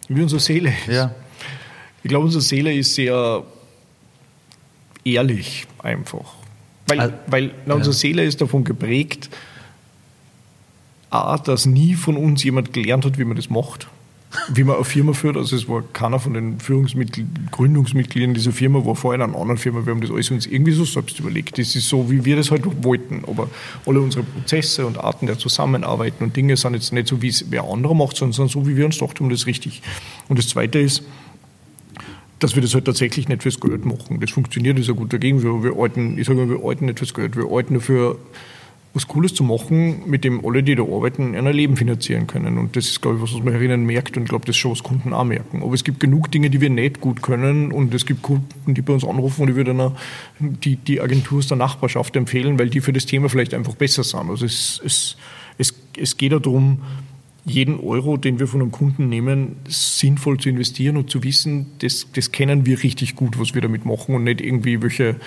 Wie unsere Seele ist. Ja. Ich glaube, unsere Seele ist sehr ehrlich einfach. Weil, also, weil na, unsere ja. Seele ist davon geprägt, A, dass nie von uns jemand gelernt hat, wie man das macht wie man eine Firma führt. Also es war keiner von den Führungsmitgliedern, Gründungsmitgliedern dieser Firma, war vorher in einer anderen Firma. Wir haben das alles uns irgendwie so selbst überlegt. Das ist so, wie wir das halt wollten. Aber alle unsere Prozesse und Arten der Zusammenarbeit und Dinge sind jetzt nicht so, wie es wer andere macht, sondern so, wie wir uns gedacht haben, das ist richtig. Und das Zweite ist, dass wir das halt tatsächlich nicht fürs Geld machen. Das funktioniert, ist ein guter Gegenwehr. Wir alten, ich sage mal, wir alten nicht fürs Geld. Wir alten nur für was Cooles zu machen, mit dem alle, die da arbeiten, ein Leben finanzieren können. Und das ist, glaube ich, was, was man herinnen merkt und ich glaube, das schon was Kunden auch merken. Aber es gibt genug Dinge, die wir nicht gut können und es gibt Kunden, die bei uns anrufen und ich würde dann die, die Agentur aus der Nachbarschaft empfehlen, weil die für das Thema vielleicht einfach besser sind. Also es, es, es, es geht darum, jeden Euro, den wir von einem Kunden nehmen, sinnvoll zu investieren und zu wissen, das, das kennen wir richtig gut, was wir damit machen und nicht irgendwie welche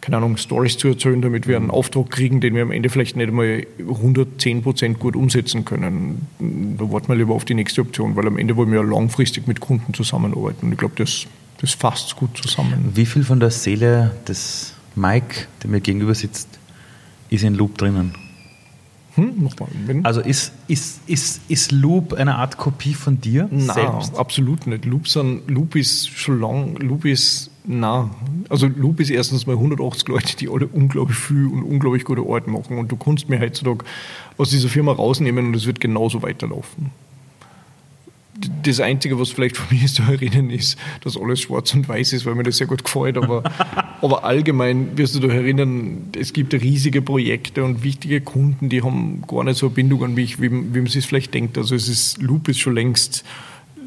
keine Ahnung, Stories zu erzählen, damit wir einen Auftrag kriegen, den wir am Ende vielleicht nicht einmal 110 Prozent gut umsetzen können. Da warten wir lieber auf die nächste Option, weil am Ende wollen wir ja langfristig mit Kunden zusammenarbeiten. Und ich glaube, das, das fasst gut zusammen. Wie viel von der Seele des Mike, der mir gegenüber sitzt, ist in Loop drinnen? Hm, nochmal. Also ist, ist, ist, ist Loop eine Art Kopie von dir Nein, selbst? absolut nicht. Loop, sind, Loop ist schon lang, Loop ist na, also Loop ist erstens mal 180 Leute, die alle unglaublich viel und unglaublich gute Arbeit machen. Und du kannst mir heutzutage aus dieser Firma rausnehmen und es wird genauso weiterlaufen. Das Einzige, was vielleicht von mir zu erinnern ist, dass alles schwarz und weiß ist, weil mir das sehr gut gefällt. Aber, aber allgemein wirst du dich erinnern, es gibt riesige Projekte und wichtige Kunden, die haben gar nicht so eine Bindung an mich, wie, wie man sich vielleicht denkt. Also es ist, Loop ist schon längst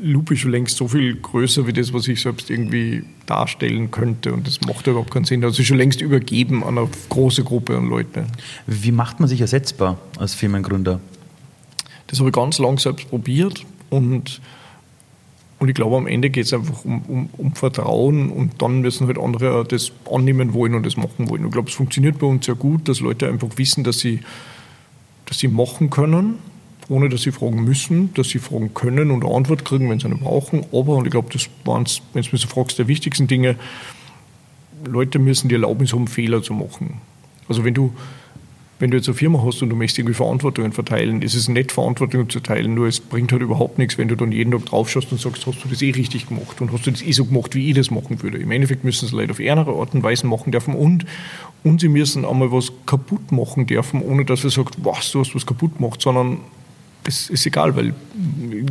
Loop ist schon längst so viel größer wie das, was ich selbst irgendwie darstellen könnte. Und das macht überhaupt keinen Sinn. Also schon längst übergeben an eine große Gruppe an Leute. Wie macht man sich ersetzbar als Firmengründer? Das habe ich ganz lang selbst probiert und, und ich glaube, am Ende geht es einfach um, um, um, Vertrauen und dann müssen halt andere das annehmen wollen und das machen wollen. Ich glaube, es funktioniert bei uns sehr gut, dass Leute einfach wissen, dass sie, dass sie machen können ohne dass sie fragen müssen, dass sie fragen können und eine Antwort kriegen, wenn sie eine brauchen. Aber, und ich glaube, das waren es, wenn du mich so fragst, der wichtigsten Dinge, Leute müssen die Erlaubnis haben, Fehler zu machen. Also wenn du, wenn du jetzt eine Firma hast und du möchtest irgendwie Verantwortungen verteilen, ist es nett, Verantwortungen zu teilen, nur es bringt halt überhaupt nichts, wenn du dann jeden Tag draufschaust und sagst, hast du das eh richtig gemacht und hast du das eh so gemacht, wie ich das machen würde. Im Endeffekt müssen sie Leute auf andere Art und Weise machen dürfen und, und sie müssen einmal was kaputt machen dürfen, ohne dass er sagt, was, du hast was kaputt gemacht, sondern es ist egal, weil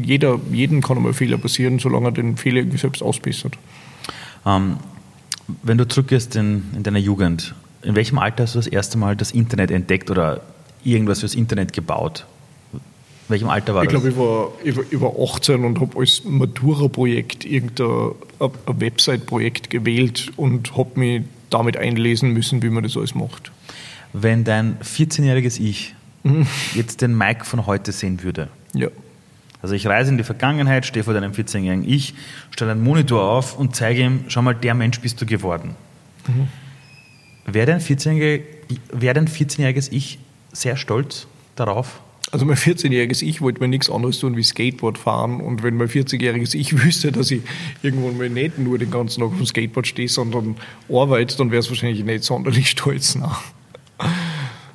jeder, jedem kann einmal Fehler passieren, solange er den Fehler irgendwie selbst ausbessert. Ähm, wenn du zurückgehst in, in deiner Jugend, in welchem Alter hast du das erste Mal das Internet entdeckt oder irgendwas fürs Internet gebaut? In welchem Alter war ich das? Ich glaube, ich war, war 18 und habe als Matura-Projekt irgendein Website-Projekt gewählt und habe mich damit einlesen müssen, wie man das alles macht. Wenn dein 14-jähriges Ich mhm. jetzt den Mike von heute sehen würde. Ja. Also ich reise in die Vergangenheit, stehe vor deinem 14-jährigen Ich, stelle einen Monitor auf und zeige ihm, schau mal, der Mensch bist du geworden. Mhm. Wäre dein 14-jähriges Ich sehr stolz darauf? Also mein 14-jähriges Ich wollte mir nichts anderes tun wie Skateboard fahren und wenn mein 40-jähriges Ich wüsste, dass ich irgendwann mal nicht nur den ganzen Tag dem Skateboard stehe, sondern arbeite, dann wäre es wahrscheinlich nicht sonderlich stolz nach.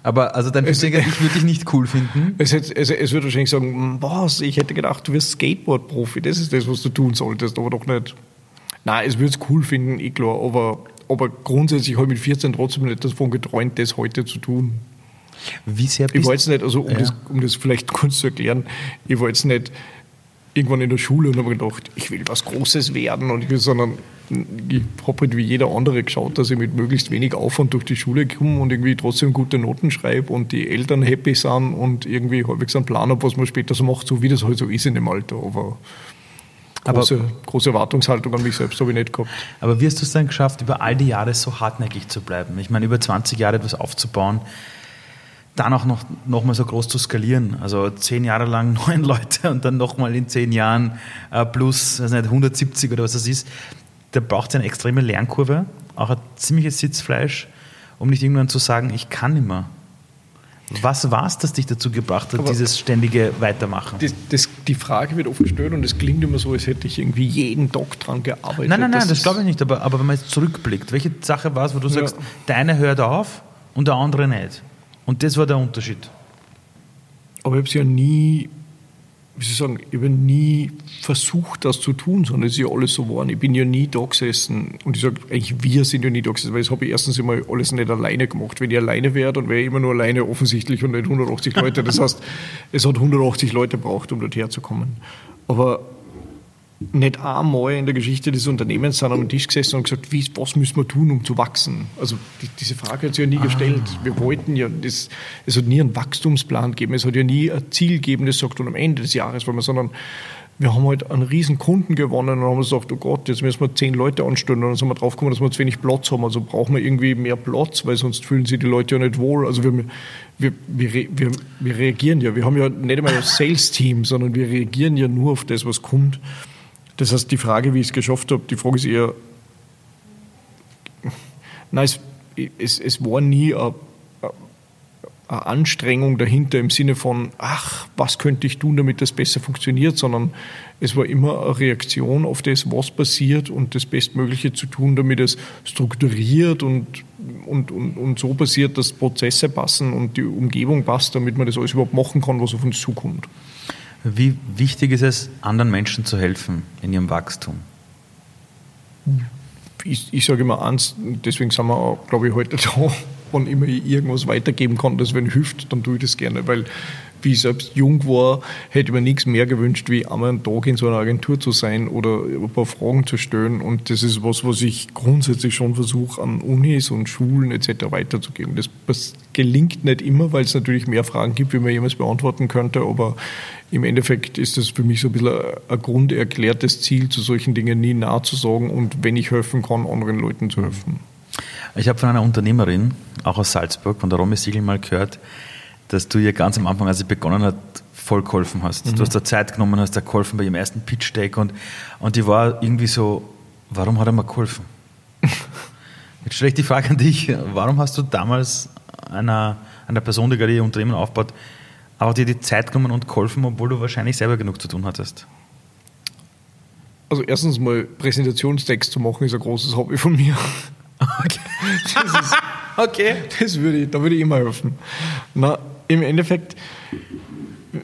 Aber also dein 14-jähriges Ich würde dich nicht cool finden? Es, hätte, es, es würde wahrscheinlich sagen, was, ich hätte gedacht, du wirst Skateboard-Profi, das ist das, was du tun solltest, aber doch nicht. Nein, es würde es cool finden, eh klar, aber, aber grundsätzlich habe ich mit 14 trotzdem nicht davon geträumt, das heute zu tun. Wie sehr bist Ich wollte es nicht, also um, ja. das, um das vielleicht kurz zu erklären, ich wollte es nicht irgendwann in der Schule und habe gedacht, ich will was Großes werden, und ich, sondern ich habe halt wie jeder andere geschaut, dass ich mit möglichst wenig Aufwand durch die Schule komme und irgendwie trotzdem gute Noten schreibe und die Eltern happy sind und irgendwie halbwegs einen Plan habe, was man später so macht, so wie das halt so ist in dem Alter. Aber große, aber, große Erwartungshaltung an mich selbst habe ich nicht gehabt. Aber wie hast du es dann geschafft, über all die Jahre so hartnäckig zu bleiben? Ich meine, über 20 Jahre etwas aufzubauen, dann auch noch, noch mal so groß zu skalieren. Also zehn Jahre lang neun Leute und dann noch mal in zehn Jahren äh, plus also nicht, 170 oder was das ist. Da braucht es eine extreme Lernkurve, auch ein ziemliches Sitzfleisch, um nicht irgendwann zu sagen, ich kann nicht mehr. Was war es, das dich dazu gebracht hat, Aber dieses ständige Weitermachen? Das, das, die Frage wird oft gestellt und es klingt immer so, als hätte ich irgendwie jeden Tag dran gearbeitet. Nein, nein, nein, das, das glaube ich nicht. Aber, aber wenn man jetzt zurückblickt, welche Sache war es, wo du ja. sagst, deine hört auf und der andere nicht? Und das war der Unterschied. Aber ich habe es ja nie, wie ich sagen, ich habe nie versucht, das zu tun, sondern es ist ja alles so geworden. Ich bin ja nie da gesessen. Und ich sage, eigentlich wir sind ja nie da gesessen, weil das habe ich erstens immer alles nicht alleine gemacht. Wenn ich alleine wäre, dann wäre ich immer nur alleine offensichtlich und nicht 180 Leute. Das heißt, es hat 180 Leute braucht, um dorthin zu kommen. Aber nicht einmal in der Geschichte des Unternehmens sind am Tisch gesessen und gesagt, wie, was müssen wir tun, um zu wachsen? Also die, diese Frage hat sich ja nie ah. gestellt. Wir wollten ja, das, es hat nie einen Wachstumsplan gegeben, es hat ja nie ein Ziel gegeben, das sagt, und am Ende des Jahres wollen wir, sondern wir haben halt einen riesen Kunden gewonnen und haben gesagt, oh Gott, jetzt müssen wir zehn Leute anstellen und dann sind wir draufgekommen, dass wir zu wenig Platz haben. Also brauchen wir irgendwie mehr Platz, weil sonst fühlen sich die Leute ja nicht wohl. Also wir, wir, wir, wir, wir reagieren ja. Wir haben ja nicht einmal ein Sales-Team, sondern wir reagieren ja nur auf das, was kommt. Das heißt, die Frage, wie ich es geschafft habe, die Frage ist eher, nein, es, es, es war nie eine, eine Anstrengung dahinter im Sinne von, ach, was könnte ich tun, damit das besser funktioniert, sondern es war immer eine Reaktion auf das, was passiert und das Bestmögliche zu tun, damit es strukturiert und, und, und, und so passiert, dass Prozesse passen und die Umgebung passt, damit man das alles überhaupt machen kann, was auf uns zukommt. Wie wichtig ist es, anderen Menschen zu helfen in ihrem Wachstum? Ich, ich sage immer eins, deswegen sind wir auch, glaube ich, heute da, wenn immer ich irgendwas weitergeben kann, das wenn hilft, dann tue ich das gerne, weil wie ich selbst jung war, hätte ich mir nichts mehr gewünscht, wie einmal einen Tag in so einer Agentur zu sein oder ein paar Fragen zu stellen. Und das ist was, was ich grundsätzlich schon versuche, an Unis und Schulen etc. weiterzugeben. Das, das gelingt nicht immer, weil es natürlich mehr Fragen gibt, wie man jemals beantworten könnte. Aber im Endeffekt ist das für mich so ein bisschen ein grunderklärtes Ziel, zu solchen Dingen nie nahe zu sagen und wenn ich helfen kann, anderen Leuten zu helfen. Ich habe von einer Unternehmerin, auch aus Salzburg, von der Romy Siegel mal gehört, dass du ihr ganz am Anfang, als sie begonnen hat, voll geholfen hast. Mhm. Du hast da Zeit genommen, hast da geholfen bei ihrem ersten Pitch-Deck und, und die war irgendwie so, warum hat er mir geholfen? Jetzt stelle ich die Frage an dich, warum hast du damals einer, einer Person, die gerade ihr Unternehmen aufbaut, aber dir die Zeit genommen und geholfen, obwohl du wahrscheinlich selber genug zu tun hattest? Also erstens mal Präsentationstext zu machen ist ein großes Hobby von mir. Okay. Das ist, okay. Das würde ich, da würde ich immer helfen. Na, im Endeffekt,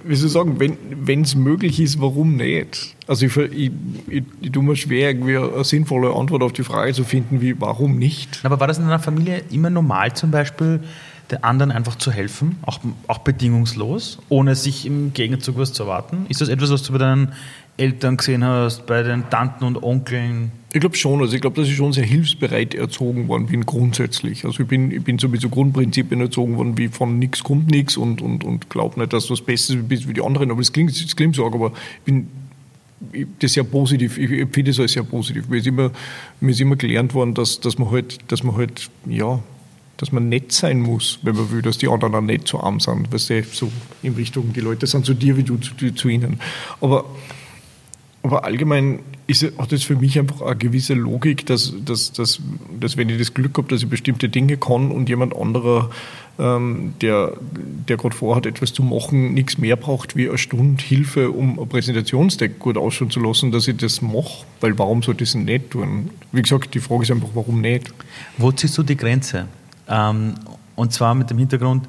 wie soll ich sagen, wenn es möglich ist, warum nicht? Also ich, ich, ich, ich tue mir schwer, irgendwie eine sinnvolle Antwort auf die Frage zu finden, wie warum nicht. Aber war das in deiner Familie immer normal zum Beispiel, anderen einfach zu helfen, auch, auch bedingungslos, ohne sich im Gegenzug was zu erwarten? Ist das etwas, was du bei deinen Eltern gesehen hast, bei den Tanten und Onkeln? Ich glaube schon. Also ich glaube, dass ich schon sehr hilfsbereit erzogen worden bin grundsätzlich. Also ich bin, ich bin sowieso Grundprinzipien erzogen worden, wie von nichts kommt nichts und, und, und glaub nicht, dass du das Beste bist wie die anderen. Aber das klingt, das klingt so, aber ich bin das sehr positiv. Ich empfinde das als sehr positiv. Mir ist immer, mir ist immer gelernt worden, dass, dass man halt, dass man halt, ja, dass man nett sein muss, wenn man will, dass die anderen auch nett zu arm sind. Weißt du, so in Richtung, die Leute sind zu dir wie du zu, zu ihnen. Aber, aber allgemein ist, hat es für mich einfach eine gewisse Logik, dass, dass, dass, dass wenn ich das Glück habe, dass ich bestimmte Dinge kann und jemand anderer, ähm, der, der gerade vorhat, etwas zu machen, nichts mehr braucht wie eine Stunde Hilfe, um ein Präsentationsdeck gut ausschauen zu lassen, dass ich das mache. Weil warum sollte ich das nicht tun? Wie gesagt, die Frage ist einfach, warum nicht? Wo ziehst du die Grenze? Ähm, und zwar mit dem Hintergrund,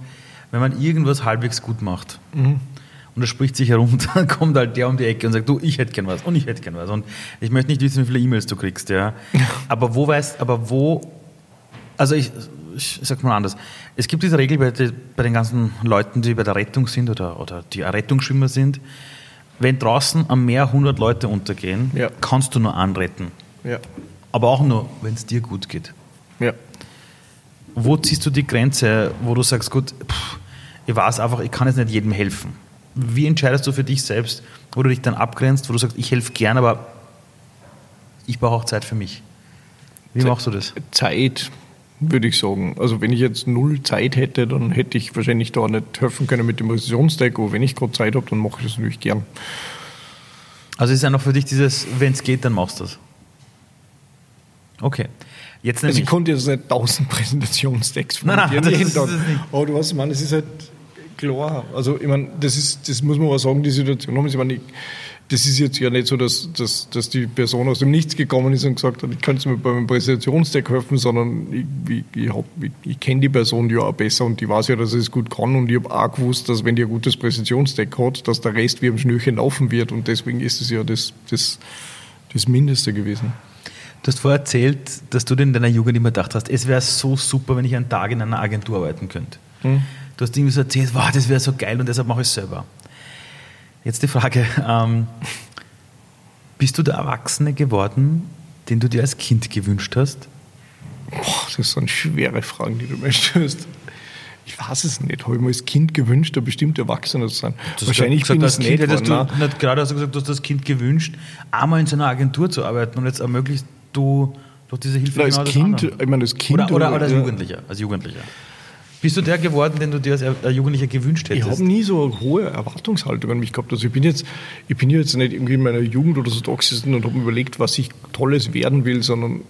wenn man irgendwas halbwegs gut macht. Mhm und er spricht sich herum, dann kommt halt der um die Ecke und sagt, du, ich hätte gern was und ich hätte gern was. Und ich möchte nicht wissen, wie viele E-Mails du kriegst, ja. Aber wo weißt, aber wo, also ich, ich sag mal anders. Es gibt diese Regel bei, die, bei, den ganzen Leuten, die bei der Rettung sind oder, oder die Rettungsschwimmer sind. Wenn draußen am Meer 100 Leute untergehen, ja. kannst du nur anretten. Ja. Aber auch nur, wenn es dir gut geht. Ja. Wo ziehst du die Grenze, wo du sagst, gut, pff, ich weiß einfach, ich kann jetzt nicht jedem helfen wie entscheidest du für dich selbst, wo du dich dann abgrenzt, wo du sagst, ich helfe gern, aber ich brauche auch Zeit für mich? Wie machst du das? Zeit, würde ich sagen. Also wenn ich jetzt null Zeit hätte, dann hätte ich wahrscheinlich da nicht helfen können mit dem Präzisionsdeck, aber wenn ich gerade Zeit habe, dann mache ich das natürlich gern. Also ist einfach für dich dieses, wenn es geht, dann machst du es. Okay. Jetzt also ich konnte jetzt nicht tausend Präsentationsdecks von nein, nein, jeden Tag. Aber du weißt, man, es ist halt klar. Also ich meine, das ist, das muss man auch sagen, die Situation haben. Ich meine, das ist jetzt ja nicht so, dass, dass, dass die Person aus dem Nichts gekommen ist und gesagt hat, ich kann mir beim Präsentationsdeck helfen, sondern ich, ich, ich, ich kenne die Person ja auch besser und die weiß ja, dass es gut kann und ich habe auch gewusst, dass wenn die ein gutes Präsentationsdeck hat, dass der Rest wie am Schnürchen laufen wird und deswegen ist es ja das, das, das Mindeste gewesen. Du hast vorher erzählt, dass du in deiner Jugend immer gedacht hast, es wäre so super, wenn ich einen Tag in einer Agentur arbeiten könnte. Hm. Du hast irgendwie so erzählt, wow, das wäre so geil und deshalb mache ich es selber. Jetzt die Frage, ähm, bist du der Erwachsene geworden, den du dir als Kind gewünscht hast? Boah, das sind schwere Fragen, die du mir stellst. Ich weiß es nicht. Habe ich mir als Kind gewünscht, ein bestimmter Erwachsener zu sein? Das Wahrscheinlich gesagt, bin ich nicht. Du, nicht gerade hast du gesagt, du hast das Kind gewünscht, einmal in so einer Agentur zu arbeiten und jetzt ermöglicht du durch diese Hilfe Na, als genau Kind, ich meine, als Kind oder, oder, oder als Jugendlicher, als Jugendlicher. Bist du der geworden, den du dir als Jugendlicher gewünscht hättest? Ich habe nie so hohe Erwartungshaltung an mich gehabt. Also ich bin jetzt, ich bin jetzt nicht irgendwie in meiner Jugend oder so da und habe überlegt, was ich Tolles werden will, sondern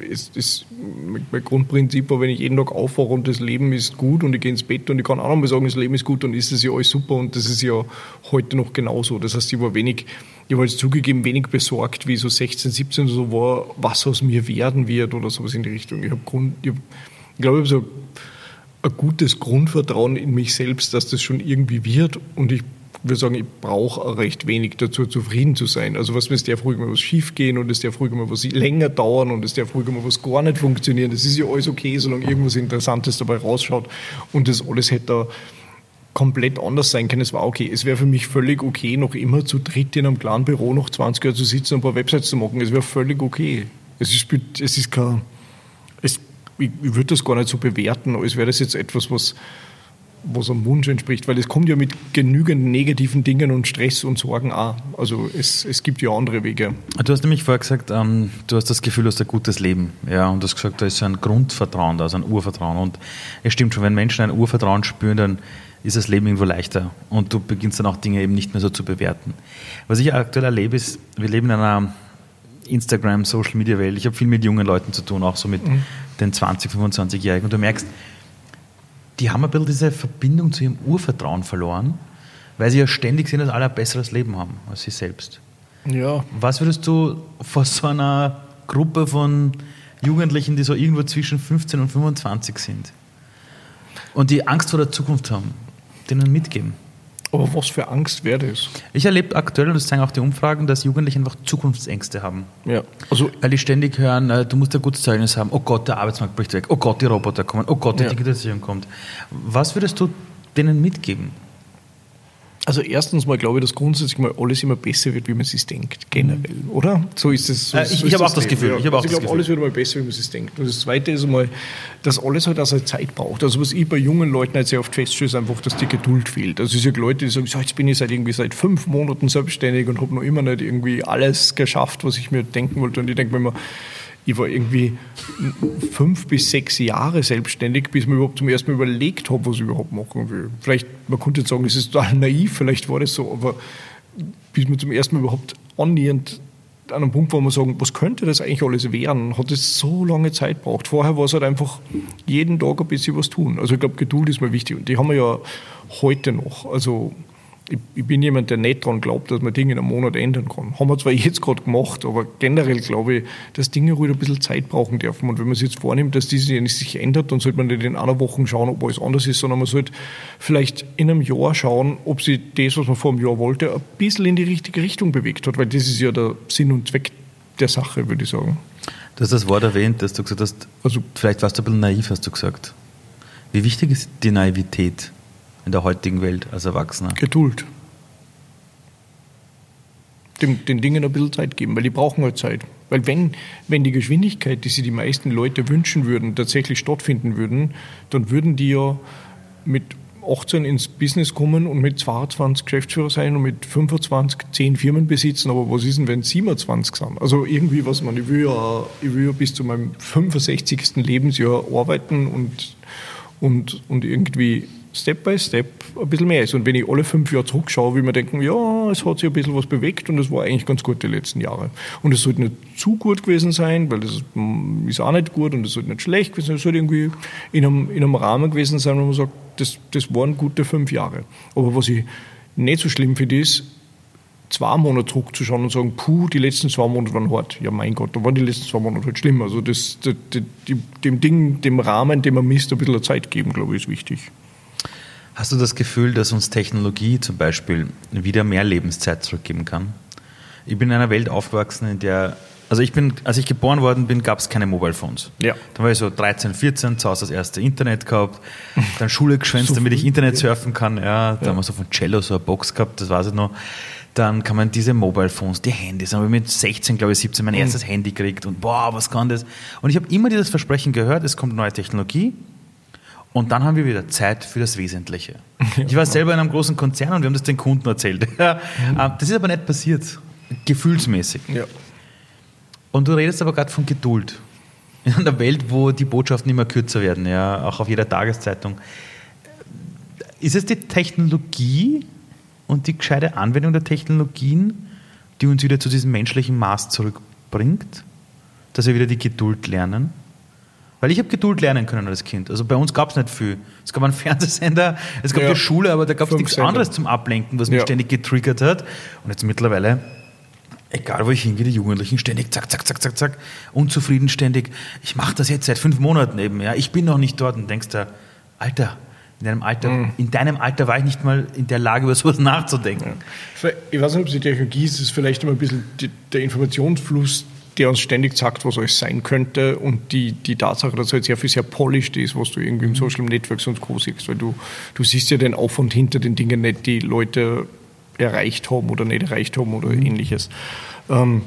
es ist mein Grundprinzip war, wenn ich jeden Tag aufwache und das Leben ist gut und ich gehe ins Bett und ich kann auch nochmal sagen, das Leben ist gut, dann ist es ja alles super und das ist ja heute noch genauso. Das heißt, ich war wenig, ich habe jetzt zugegeben, wenig besorgt, wie so 16, 17 oder so war, was aus mir werden wird oder sowas in die Richtung. Ich habe ich, hab, ich glaube, ich habe so ein gutes Grundvertrauen in mich selbst, dass das schon irgendwie wird. Und ich würde sagen, ich brauche recht wenig dazu, zufrieden zu sein. Also was es darf ruhig mal was schief gehen und es darf ruhig mal was länger dauern und es darf ruhig mal was gar nicht funktionieren. Das ist ja alles okay, solange irgendwas Interessantes dabei rausschaut. Und das alles hätte komplett anders sein können. Es war okay. Es wäre für mich völlig okay, noch immer zu dritt in einem kleinen Büro noch 20 Jahre zu sitzen und ein paar Websites zu machen. Es wäre völlig okay. Es ist, es ist kein, es ich, ich würde das gar nicht so bewerten, als wäre das jetzt etwas, was, was am Wunsch entspricht, weil es kommt ja mit genügend negativen Dingen und Stress und Sorgen auch. Also es, es gibt ja andere Wege. Du hast nämlich vorher gesagt, ähm, du hast das Gefühl, du hast ein gutes Leben. Ja, und du hast gesagt, da ist so ein Grundvertrauen da, also ein Urvertrauen. Und es stimmt schon, wenn Menschen ein Urvertrauen spüren, dann ist das Leben irgendwo leichter und du beginnst dann auch Dinge eben nicht mehr so zu bewerten. Was ich aktuell erlebe, ist, wir leben in einer Instagram, Social Media Welt. Ich habe viel mit jungen Leuten zu tun, auch so mit mhm. den 20, 25-Jährigen. Und du merkst, die haben ein bisschen diese Verbindung zu ihrem Urvertrauen verloren, weil sie ja ständig sehen, dass alle ein besseres Leben haben als sie selbst. Ja. Was würdest du vor so einer Gruppe von Jugendlichen, die so irgendwo zwischen 15 und 25 sind und die Angst vor der Zukunft haben, denen mitgeben? Aber was für Angst wäre das? Ich erlebe aktuell, und das zeigen auch die Umfragen, dass Jugendliche einfach Zukunftsängste haben. Ja. Also, Weil die ständig hören, äh, du musst ein gutes Zeugnis haben, oh Gott, der Arbeitsmarkt bricht weg, oh Gott, die Roboter kommen, oh Gott, die ja. Digitalisierung kommt. Was würdest du denen mitgeben? Also erstens mal glaube ich, dass grundsätzlich mal alles immer besser wird, wie man sich denkt, generell, oder? So ist es. So äh, ich, so ich habe auch das Gefühl. Ich, also ich glaube, alles wird mal besser, wie man sich denkt. Und das Zweite ist einmal, dass alles halt auch seine Zeit braucht. Also was ich bei jungen Leuten halt sehr oft feststelle, ist einfach, dass die Geduld fehlt. Also es sind Leute, die sagen, so, jetzt bin ich seit irgendwie seit fünf Monaten selbstständig und habe noch immer nicht irgendwie alles geschafft, was ich mir denken wollte. Und ich denke mir immer, ich war irgendwie fünf bis sechs Jahre selbstständig, bis mir überhaupt zum ersten Mal überlegt habe, was ich überhaupt machen will. Vielleicht, man könnte jetzt sagen, das ist total naiv, vielleicht war das so, aber bis man zum ersten Mal überhaupt annähernd an einem Punkt, wo man sagen, was könnte das eigentlich alles werden, hat es so lange Zeit gebraucht. Vorher war es halt einfach jeden Tag ein bisschen was tun. Also ich glaube, Geduld ist mir wichtig und die haben wir ja heute noch. Also ich, ich, bin jemand, der nicht daran glaubt, dass man Dinge in einem Monat ändern kann. Haben wir zwar jetzt gerade gemacht, aber generell glaube ich, dass Dinge ruhig ein bisschen Zeit brauchen dürfen. Und wenn man sich jetzt vornimmt, dass diese sich ändert, dann sollte man nicht in einer Woche schauen, ob alles anders ist, sondern man sollte vielleicht in einem Jahr schauen, ob sich das, was man vor einem Jahr wollte, ein bisschen in die richtige Richtung bewegt hat. Weil das ist ja der Sinn und Zweck der Sache, würde ich sagen. Du hast das Wort erwähnt, dass du gesagt hast, also vielleicht warst du ein bisschen naiv, hast du gesagt. Wie wichtig ist die Naivität? In der heutigen Welt als Erwachsener? Geduld. Dem, den Dingen ein bisschen Zeit geben, weil die brauchen halt Zeit. Weil wenn, wenn die Geschwindigkeit, die sich die meisten Leute wünschen würden, tatsächlich stattfinden würden, dann würden die ja mit 18 ins Business kommen und mit 22 Geschäftsführer sein und mit 25 10 Firmen besitzen. Aber was ist denn, wenn 27 sind? Also irgendwie, was man, ich will ja, ich will ja bis zu meinem 65. Lebensjahr arbeiten und, und, und irgendwie Step by Step ein bisschen mehr ist. Und wenn ich alle fünf Jahre zurückschaue, will man denken, ja, es hat sich ein bisschen was bewegt und es war eigentlich ganz gut die letzten Jahre. Und es sollte nicht zu gut gewesen sein, weil das ist auch nicht gut und es sollte nicht schlecht gewesen sein. Es sollte irgendwie in einem, in einem Rahmen gewesen sein, wo man sagt, das, das waren gute fünf Jahre. Aber was ich nicht so schlimm finde, ist, zwei Monate zurückzuschauen und sagen, puh, die letzten zwei Monate waren hart. Ja, mein Gott, da waren die letzten zwei Monate halt schlimm. Also das, das, das, dem Ding, dem Rahmen, den man misst, ein bisschen Zeit geben, glaube ich, ist wichtig. Hast du das Gefühl, dass uns Technologie zum Beispiel wieder mehr Lebenszeit zurückgeben kann? Ich bin in einer Welt aufgewachsen, in der, also ich bin, als ich geboren worden bin, gab es keine Mobile Phones. Ja. Dann war ich so 13, 14, zu Hause das erste Internet gehabt, dann Schule geschwänzt, so damit ich Internet surfen kann. Ja, da ja. haben wir so von Cello so eine Box gehabt, das weiß ich noch. Dann kann man diese Mobile Phones, die Handys, dann habe ich mit 16, glaube ich, 17 mein mhm. erstes Handy gekriegt und boah, was kann das? Und ich habe immer dieses Versprechen gehört, es kommt neue Technologie, und dann haben wir wieder Zeit für das Wesentliche. Ich war selber in einem großen Konzern und wir haben das den Kunden erzählt. Mhm. Das ist aber nicht passiert, gefühlsmäßig. Ja. Und du redest aber gerade von Geduld. In einer Welt, wo die Botschaften immer kürzer werden, ja, auch auf jeder Tageszeitung. Ist es die Technologie und die gescheite Anwendung der Technologien, die uns wieder zu diesem menschlichen Maß zurückbringt? Dass wir wieder die Geduld lernen? Weil ich habe Geduld lernen können als Kind. Also bei uns gab es nicht viel. Es gab einen Fernsehsender, es gab ja. die Schule, aber da gab es nichts Sender. anderes zum Ablenken, was mich ja. ständig getriggert hat. Und jetzt mittlerweile, egal wo ich hingehe, die Jugendlichen ständig zack, zack, zack, zack, zack, unzufrieden ständig. Ich mache das jetzt seit fünf Monaten eben. Ja. Ich bin noch nicht dort und denkst da, Alter, in deinem, Alter, mhm. in deinem Alter war ich nicht mal in der Lage, über sowas nachzudenken. Ja. Ich weiß nicht, ob es die Technologie ist, es ist vielleicht immer ein bisschen der Informationsfluss, der uns ständig sagt, was alles sein könnte und die, die Tatsache, dass halt sehr viel sehr polished ist, was du irgendwie im mhm. Social Networks und Co. siehst, weil du, du siehst ja den Aufwand hinter den Dingen nicht, die Leute erreicht haben oder nicht erreicht haben oder mhm. ähnliches. Ähm,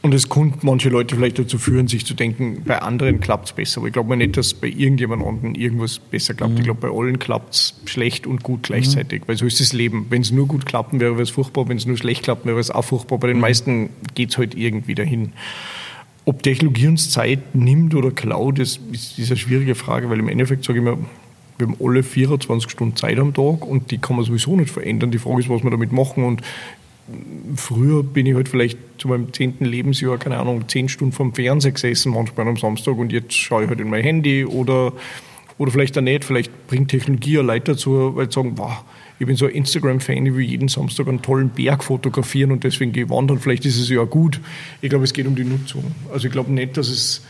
und es könnte manche Leute vielleicht dazu führen, sich zu denken, bei anderen klappt es besser. Aber ich glaube nicht, dass bei irgendjemand anderen irgendwas besser klappt. Mhm. Ich glaube, bei allen klappt es schlecht und gut gleichzeitig. Mhm. Weil so ist das Leben. Wenn es nur gut klappen wäre, wäre es furchtbar. Wenn es nur schlecht klappt, wäre es auch furchtbar. Bei den mhm. meisten geht es halt irgendwie dahin. Ob Technologie uns Zeit nimmt oder klaut, das ist, ist eine schwierige Frage, weil im Endeffekt sage ich mir, wir haben alle 24 Stunden Zeit am Tag und die kann man sowieso nicht verändern. Die Frage ist, was wir damit machen. Und früher bin ich halt vielleicht zu meinem zehnten Lebensjahr, keine Ahnung, zehn Stunden vom Fernseher gesessen, manchmal am Samstag und jetzt schaue ich halt in mein Handy oder, oder vielleicht auch nicht. Vielleicht bringt Technologie ja Leute dazu, weil sie sagen, wow, ich bin so ein Instagram-Fan, ich will jeden Samstag einen tollen Berg fotografieren und deswegen gehe ich wandern. Vielleicht ist es ja gut. Ich glaube, es geht um die Nutzung. Also ich glaube nicht, dass es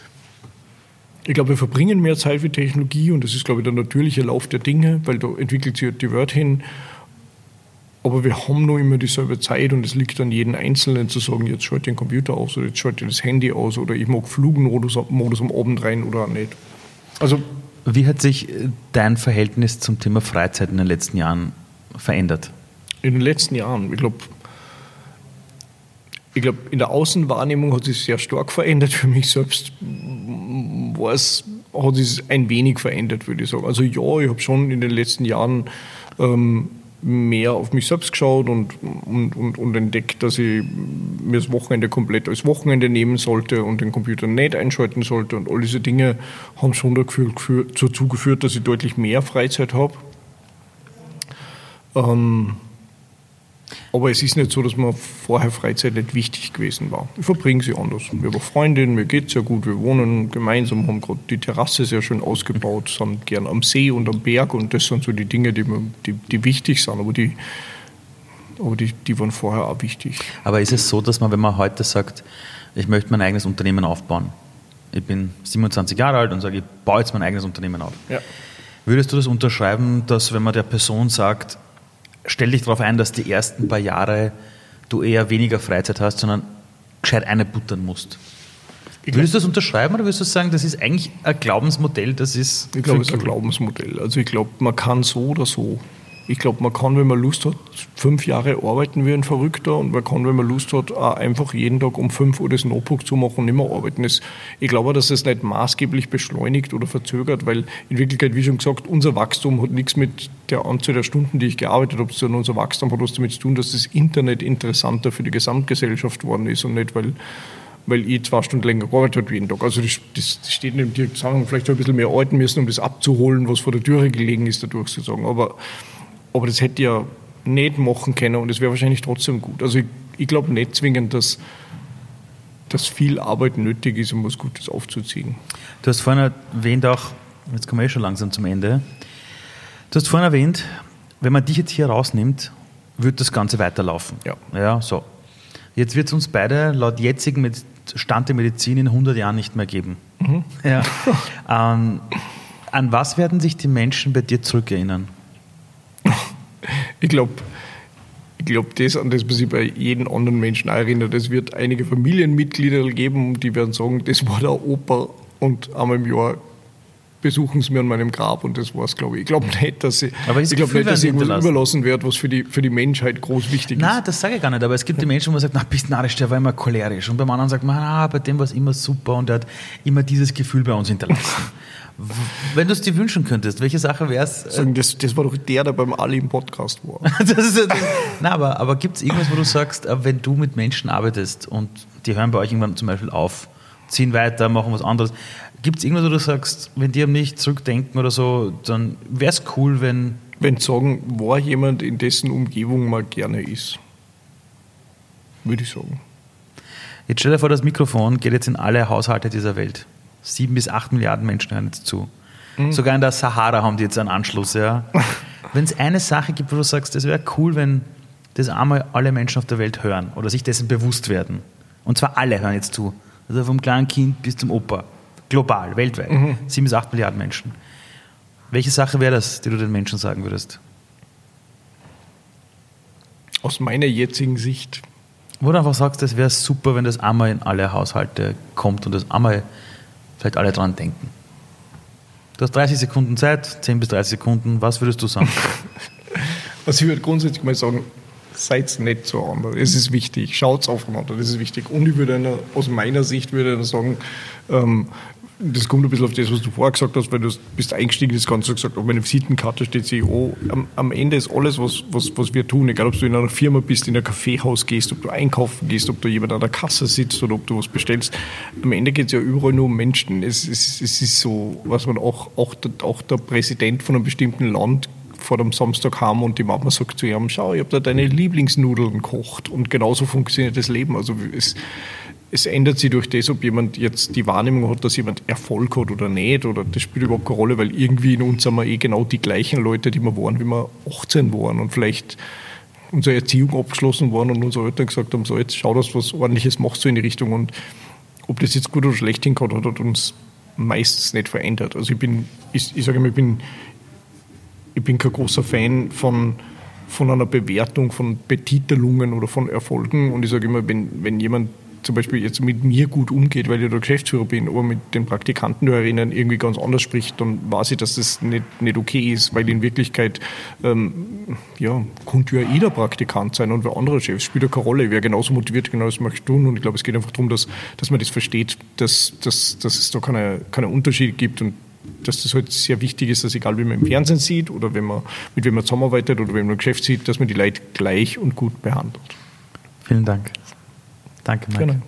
ich glaube, wir verbringen mehr Zeit für Technologie und das ist, glaube ich, der natürliche Lauf der Dinge, weil da entwickelt sich die Welt hin. Aber wir haben noch immer dieselbe Zeit und es liegt an jedem Einzelnen zu sagen, jetzt schalte ich den Computer aus oder jetzt schalte ich das Handy aus oder ich mag Flugmodus Modus am Abend rein oder nicht. Also Wie hat sich äh, dein Verhältnis zum Thema Freizeit in den letzten Jahren verändert? In den letzten Jahren, ich glaube, ich glaube, in der Außenwahrnehmung hat sich sehr stark verändert. Für mich selbst war es, hat sich ein wenig verändert, würde ich sagen. Also ja, ich habe schon in den letzten Jahren ähm, mehr auf mich selbst geschaut und, und, und, und entdeckt, dass ich mir das Wochenende komplett als Wochenende nehmen sollte und den Computer nicht einschalten sollte. Und all diese Dinge haben schon dazu geführt, dass ich deutlich mehr Freizeit habe. Ähm, aber es ist nicht so, dass mir vorher Freizeit nicht wichtig gewesen war. Ich verbringe sie anders. Wir haben Freundin, mir geht es sehr gut, wir wohnen gemeinsam, haben gerade die Terrasse sehr schön ausgebaut, sind gern am See und am Berg und das sind so die Dinge, die, die, die wichtig sind, aber, die, aber die, die waren vorher auch wichtig. Aber ist es so, dass man, wenn man heute sagt, ich möchte mein eigenes Unternehmen aufbauen, ich bin 27 Jahre alt und sage, ich baue jetzt mein eigenes Unternehmen auf. Ja. Würdest du das unterschreiben, dass wenn man der Person sagt, stell dich darauf ein, dass die ersten paar Jahre du eher weniger Freizeit hast, sondern gescheit eine buttern musst. Ich würdest du das unterschreiben oder würdest du sagen, das ist eigentlich ein Glaubensmodell, das ist... Ich glaube, es ist ein Glaubensmodell. Also ich glaube, man kann so oder so ich glaube, man kann, wenn man Lust hat, fünf Jahre arbeiten wie ein Verrückter und man kann, wenn man Lust hat, auch einfach jeden Tag um fünf Uhr das Notebook zu machen und nicht mehr arbeiten. Das, ich glaube, dass es nicht maßgeblich beschleunigt oder verzögert, weil in Wirklichkeit, wie schon gesagt, unser Wachstum hat nichts mit der Anzahl der Stunden, die ich gearbeitet habe, sondern unser Wachstum hat was damit zu tun, dass das Internet interessanter für die Gesamtgesellschaft geworden ist und nicht, weil weil ich zwei Stunden länger gearbeitet habe jeden Tag. Also das, das steht in dem direkten Zusammenhang. Vielleicht habe ich ein bisschen mehr arbeiten müssen, um das abzuholen, was vor der Türe gelegen ist, dadurch zu sagen. Aber aber das hätte ich ja nicht machen können und es wäre wahrscheinlich trotzdem gut. Also ich, ich glaube nicht zwingend, dass, dass viel Arbeit nötig ist, um was Gutes aufzuziehen. Du hast vorhin erwähnt auch, jetzt kommen wir eh schon langsam zum Ende, du hast vorhin erwähnt, wenn man dich jetzt hier rausnimmt, wird das Ganze weiterlaufen. Ja. Ja, so. Jetzt wird es uns beide laut jetzigem Stand der Medizin in 100 Jahren nicht mehr geben. Mhm. Ja. ähm, an was werden sich die Menschen bei dir zurückerinnern? Ich glaube, ich glaube, das, an das man sich bei jedem anderen Menschen erinnert, es wird einige Familienmitglieder geben, die werden sagen, das war der Opa und einmal im Jahr besuchen sie mir an meinem Grab und das war's, glaube ich. Ich glaube nicht, dass sie, aber ich glaube nicht, dass irgendwas überlassen wird, was für die, für die Menschheit groß wichtig Nein, ist. Nein, das sage ich gar nicht, aber es gibt die Menschen, wo man sagt, na, bist narrisch, der war immer cholerisch und beim anderen sagt man, ah, bei dem war es immer super und er hat immer dieses Gefühl bei uns hinterlassen. Wenn du es dir wünschen könntest, welche Sache wäre es? Äh, das, das war doch der, der beim Ali im Podcast war. das ist, na, aber, aber gibt es irgendwas, wo du sagst, äh, wenn du mit Menschen arbeitest und die hören bei euch irgendwann zum Beispiel auf, ziehen weiter, machen was anderes, gibt es irgendwas, wo du sagst, wenn die an mich zurückdenken oder so, dann wäre es cool, wenn... Wenn sagen, war jemand in dessen Umgebung mal gerne ist. Würde ich sagen. Jetzt stell dir vor, das Mikrofon geht jetzt in alle Haushalte dieser Welt sieben bis acht Milliarden Menschen hören jetzt zu. Mhm. Sogar in der Sahara haben die jetzt einen Anschluss. Ja. wenn es eine Sache gibt, wo du sagst, das wäre cool, wenn das einmal alle Menschen auf der Welt hören oder sich dessen bewusst werden. Und zwar alle hören jetzt zu. Also vom kleinen Kind bis zum Opa. Global, weltweit. Mhm. Sieben bis acht Milliarden Menschen. Welche Sache wäre das, die du den Menschen sagen würdest? Aus meiner jetzigen Sicht. Wo du einfach sagst, es wäre super, wenn das einmal in alle Haushalte kommt und das einmal vielleicht alle dran denken. Du hast 30 Sekunden Zeit, 10 bis 30 Sekunden. Was würdest du sagen? also ich würde grundsätzlich mal sagen, seid nicht zueinander. Es ist wichtig. Schaut aufeinander. Das ist wichtig. Und ich würde aus meiner Sicht würde sagen, ähm, das kommt ein bisschen auf das, was du vorher gesagt hast, weil du bist eingestiegen, das Ganze gesagt, auf meiner Visitenkarte steht CEO. Am, am, Ende ist alles, was, was, was wir tun, egal ob du in einer Firma bist, in ein Kaffeehaus gehst, ob du einkaufen gehst, ob du jemand an der Kasse sitzt oder ob du was bestellst, am Ende geht es ja überall nur um Menschen. Es, es, es ist so, was man auch, auch, der, auch der Präsident von einem bestimmten Land vor dem Samstag haben und die Mama sagt zu ihm, schau, ich habe da deine Lieblingsnudeln gekocht. Und genauso funktioniert das Leben. Also es, es ändert sich durch das, ob jemand jetzt die Wahrnehmung hat, dass jemand Erfolg hat oder nicht, oder das spielt überhaupt keine Rolle, weil irgendwie in uns sind wir eh genau die gleichen Leute, die wir waren, wie wir 18 waren und vielleicht unsere Erziehung abgeschlossen waren und unsere Eltern gesagt haben, so jetzt schau, dass du was ordentliches machst so in die Richtung und ob das jetzt gut oder schlecht hinkommt, hat uns meistens nicht verändert. Also ich bin, ich, ich sage mal, ich bin, ich bin kein großer Fan von, von einer Bewertung von Betitelungen oder von Erfolgen und ich sage immer, wenn, wenn jemand zum Beispiel jetzt mit mir gut umgeht, weil ich der Geschäftsführer bin, aber mit den Praktikanten Hörerinnen irgendwie ganz anders spricht, dann weiß ich, dass das nicht, nicht okay ist, weil in Wirklichkeit ähm, ja, könnte ja jeder Praktikant sein und wer anderer Chef spielt ja keine Rolle. Wer genauso motiviert, genau das möchte tun. Und ich glaube, es geht einfach darum, dass, dass man das versteht, dass, dass, dass es da keine, keine Unterschiede gibt und dass das halt sehr wichtig ist, dass egal wie man im Fernsehen sieht oder wenn man, mit wem man zusammenarbeitet oder wenn man im Geschäft sieht, dass man die Leute gleich und gut behandelt. Vielen Dank. Danke, Mike. Gerne.